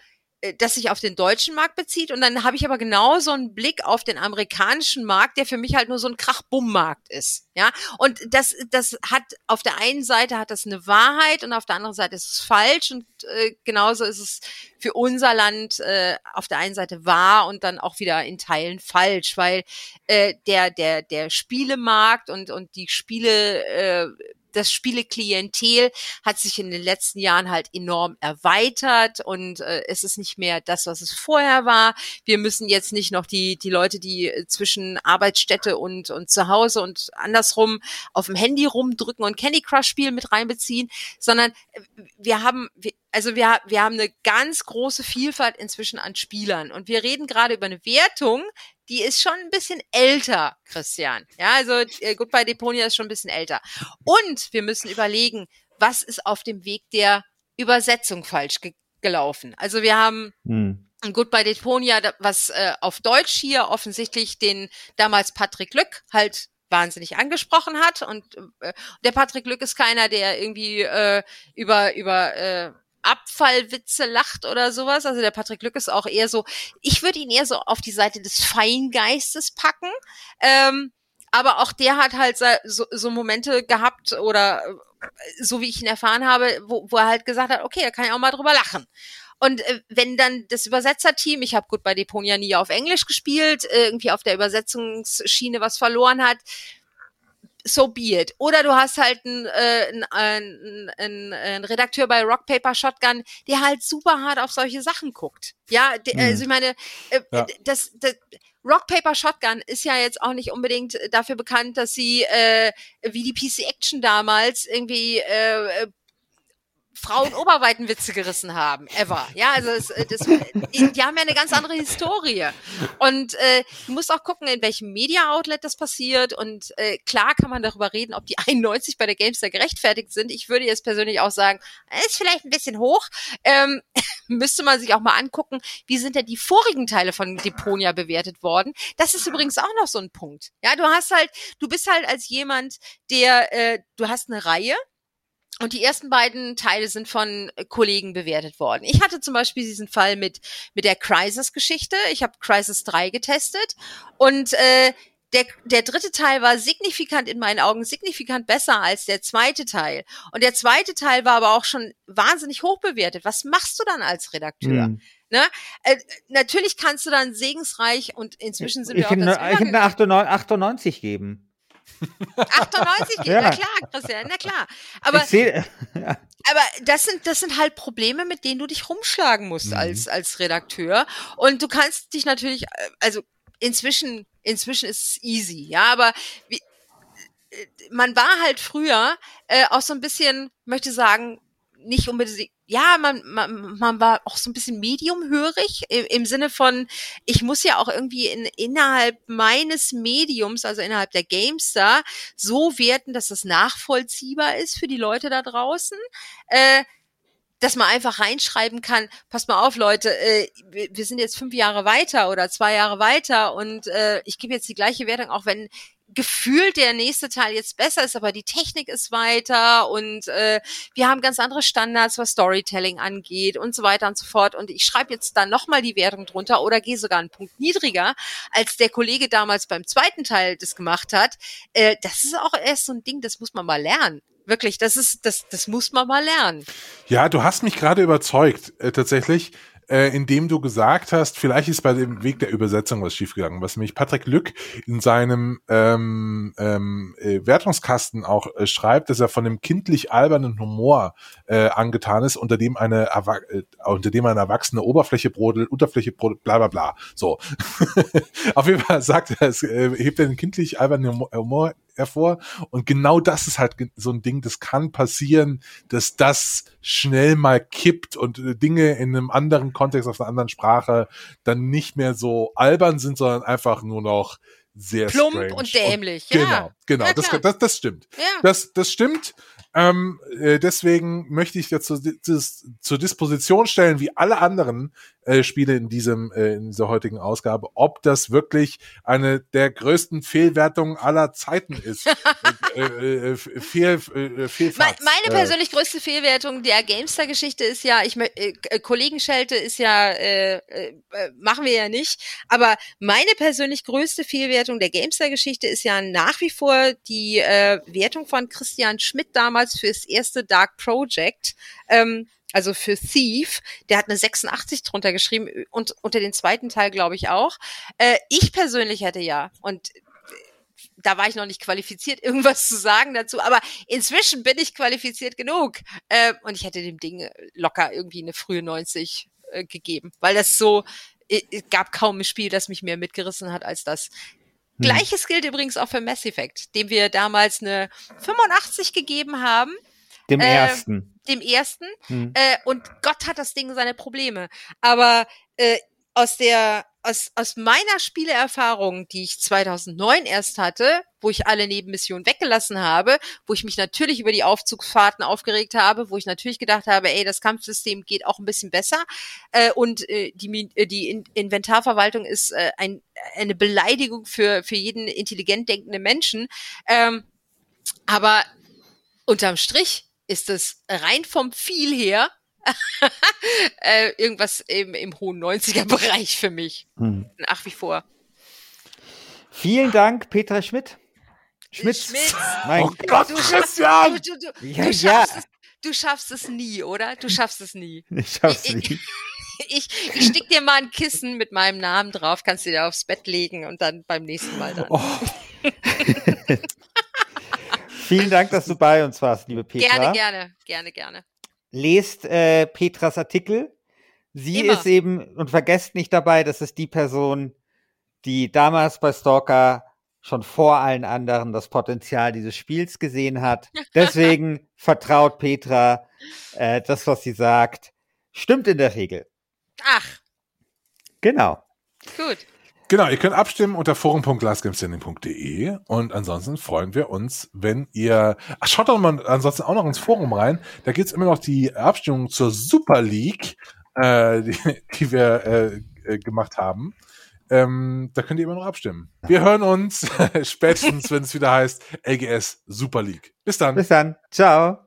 das sich auf den deutschen Markt bezieht. Und dann habe ich aber genauso einen Blick auf den amerikanischen Markt, der für mich halt nur so ein Krach-Bumm-Markt ist. Ja, und das, das hat auf der einen Seite hat das eine Wahrheit und auf der anderen Seite ist es falsch. Und äh, genauso ist es für unser Land äh, auf der einen Seite wahr und dann auch wieder in Teilen falsch, weil äh, der der der Spielemarkt und und die Spiele äh, das Spieleklientel hat sich in den letzten Jahren halt enorm erweitert und äh, es ist nicht mehr das, was es vorher war. Wir müssen jetzt nicht noch die die Leute, die äh, zwischen Arbeitsstätte und und zu Hause und andersrum auf dem Handy rumdrücken und Candy Crush spielen mit reinbeziehen, sondern äh, wir haben wir, also wir, wir haben eine ganz große Vielfalt inzwischen an Spielern und wir reden gerade über eine Wertung, die ist schon ein bisschen älter, Christian. Ja, also äh, Goodbye Deponia ist schon ein bisschen älter. Und wir müssen überlegen, was ist auf dem Weg der Übersetzung falsch ge gelaufen. Also wir haben Hm. ein Goodbye Deponia, was äh, auf Deutsch hier offensichtlich den damals Patrick Lück halt wahnsinnig angesprochen hat und äh, der Patrick Lück ist keiner, der irgendwie äh, über über äh, Abfallwitze lacht oder sowas. Also der Patrick Lück ist auch eher so, ich würde ihn eher so auf die Seite des Feingeistes packen. Ähm, aber auch der hat halt so, so, Momente gehabt oder äh, so wie ich ihn erfahren habe, wo, wo er halt gesagt hat, okay, da kann ich auch mal drüber lachen. Und äh, wenn dann das Übersetzerteam, ich habe gut bei Deponia nie auf Englisch gespielt, äh, irgendwie auf der Übersetzungsschiene was verloren hat, so be it. Oder du hast halt einen, äh, einen, einen, einen, einen Redakteur bei Rock Paper Shotgun, der halt super hart auf solche Sachen guckt. Ja, de, Mhm. also ich meine, äh, Ja. das, das Rock Paper Shotgun ist ja jetzt auch nicht unbedingt dafür bekannt, dass sie äh, wie die PC Action damals irgendwie äh, Frauen-Oberweitenwitze gerissen haben, ever. Ja, also es, äh, das, die haben ja eine ganz andere Historie. Und äh, du musst auch gucken, in welchem Media-Outlet das passiert. Und äh, klar kann man darüber reden, ob die <laughs> 91 bei der Gamestar gerechtfertigt sind. Ich würde jetzt persönlich auch sagen, ist vielleicht ein bisschen hoch. Ähm, <laughs> müsste man sich auch mal angucken, wie sind denn die vorigen Teile von Deponia bewertet worden. Das ist übrigens auch noch so ein Punkt. Ja, du hast halt, du bist halt als jemand, der, äh, du hast eine Reihe, und die ersten beiden Teile sind von Kollegen bewertet worden. Ich hatte zum Beispiel diesen Fall mit, mit der Crisis-Geschichte. Ich habe Crisis 3 getestet und äh, der, der dritte Teil war signifikant in meinen Augen signifikant besser als der zweite Teil. Und der zweite Teil war aber auch schon wahnsinnig hoch bewertet. Was machst du dann als Redakteur? Hm. Ne? Äh, natürlich kannst du dann segensreich und inzwischen sind ich wir auch Ich eine 98 geben. 98 ja. na klar, Christian, na klar. Aber, seh, aber das sind, das sind halt Probleme, mit denen du dich rumschlagen musst mhm. als, als Redakteur. Und du kannst dich natürlich, äh, also inzwischen, inzwischen ist es easy, ja, aber wie, äh, man war halt früher äh, auch so ein bisschen, möchte sagen, nicht unbedingt, ja, man, man, man war auch so ein bisschen mediumhörig im, im Sinne von, ich muss ja auch irgendwie in, innerhalb meines Mediums, also innerhalb der Gamestar, so werten, dass das nachvollziehbar ist für die Leute da draußen. Äh, dass man einfach reinschreiben kann, passt mal auf, Leute, äh, wir sind jetzt fünf Jahre weiter oder zwei Jahre weiter und äh, ich gebe jetzt die gleiche Wertung, auch wenn gefühlt der nächste Teil jetzt besser ist, aber die Technik ist weiter und äh, wir haben ganz andere Standards, was Storytelling angeht und so weiter und so fort. Und ich schreibe jetzt dann nochmal die Wertung drunter oder gehe sogar einen Punkt niedriger, als der Kollege damals beim zweiten Teil das gemacht hat. Äh, das ist auch erst so ein Ding, das muss man mal lernen. Wirklich, das ist, das, das muss man mal lernen. Ja, du hast mich gerade überzeugt, äh, tatsächlich äh, indem du gesagt hast, vielleicht ist bei dem Weg der Übersetzung was schiefgegangen, was nämlich Patrick Lück in seinem ähm, ähm, äh, Wertungskasten auch äh, schreibt, dass er von dem kindlich albernen Humor äh, angetan ist, unter dem eine äh, unter dem eine erwachsene Oberfläche brodelt, Unterfläche brodelt, bla bla bla. So. <laughs> Auf jeden Fall sagt er, es äh, hebt den kindlich albernen Humor hervor. Und genau das ist halt so ein Ding, das kann passieren, dass das schnell mal kippt und äh, Dinge in einem anderen Kontext, auf einer anderen Sprache dann nicht mehr so albern sind, sondern einfach nur noch sehr plump strange. und dämlich. Und, ja. Genau, genau, das, das, das stimmt. Ja. Das, das stimmt. Ähm, äh, deswegen möchte ich dazu das, zur Disposition stellen, wie alle anderen äh, Spiele in diesem äh, in dieser heutigen Ausgabe, ob das wirklich eine der größten Fehlwertungen aller Zeiten ist. <laughs> äh, äh, äh Fehl, äh, Fehlfahrt, Meine persönlich größte Fehlwertung der Gamestar-Geschichte ist ja, ich äh, Kollegenschelte ist ja äh, äh, machen wir ja nicht, aber meine persönlich größte Fehlwertung der Gamestar-Geschichte ist ja nach wie vor die äh, Wertung von Christian Schmidt damals fürs erste Dark Project. Ähm, also für Thief, der hat eine 86 drunter geschrieben und unter den zweiten Teil glaube ich auch. Äh, ich persönlich hätte ja und da war ich noch nicht qualifiziert, <laughs> irgendwas zu sagen dazu, aber inzwischen bin ich qualifiziert genug äh, und ich hätte dem Ding locker irgendwie eine frühe 90 äh, gegeben, weil das so es gab kaum ein Spiel, das mich mehr mitgerissen hat als das. Hm. Gleiches gilt übrigens auch für Mass Effect, dem wir damals eine 85 gegeben haben. Dem äh, ersten. Dem ersten. Hm. Äh, und Gott hat das Ding seine Probleme. Aber äh, aus der aus, aus meiner Spieleerfahrung, die ich 2009 erst hatte, wo ich alle Nebenmissionen weggelassen habe, wo ich mich natürlich über die Aufzugsfahrten aufgeregt habe, wo ich natürlich gedacht habe, ey, das Kampfsystem geht auch ein bisschen besser äh, und äh, die, äh, die In Inventarverwaltung ist äh, ein, eine Beleidigung für, für jeden intelligent denkenden Menschen. Ähm, aber unterm Strich ist es rein vom Viel her <laughs> äh, irgendwas im, im hohen 90er-Bereich für mich. Hm. Nach wie vor. Vielen Dank, Petra Schmidt. Schmidt. Schmidt. Mein oh Gott, du, Christian! Du, du, du, ja, schaffst ja. Es, du schaffst es nie, oder? Du schaffst es nie. <laughs> Ich schaff's ich, nie. <laughs> Ich, ich stick dir mal ein Kissen mit meinem Namen drauf, kannst du dir aufs Bett legen und dann beim nächsten Mal dann. Oh. <laughs> Vielen Dank, dass du bei uns warst, liebe Petra. Gerne, gerne, gerne, gerne. Lest äh, Petras Artikel. Sie Immer. ist eben, und vergesst nicht dabei, das ist die Person, die damals bei Stalker schon vor allen anderen das Potenzial dieses Spiels gesehen hat. Deswegen <laughs> vertraut Petra, äh, das, was sie sagt, stimmt in der Regel. Ach, Genau. gut. Genau, ihr könnt abstimmen unter forum.lastgamestanding.de und ansonsten freuen wir uns, wenn ihr, ach, schaut doch mal ansonsten auch noch ins Forum rein, da gibt's immer noch die Abstimmung zur Super League, äh, die, die wir äh, äh, gemacht haben. Ähm, da könnt ihr immer noch abstimmen. Wir hören uns <laughs> spätestens, wenn es wieder heißt LGS Super League. Bis dann. Bis dann. Ciao.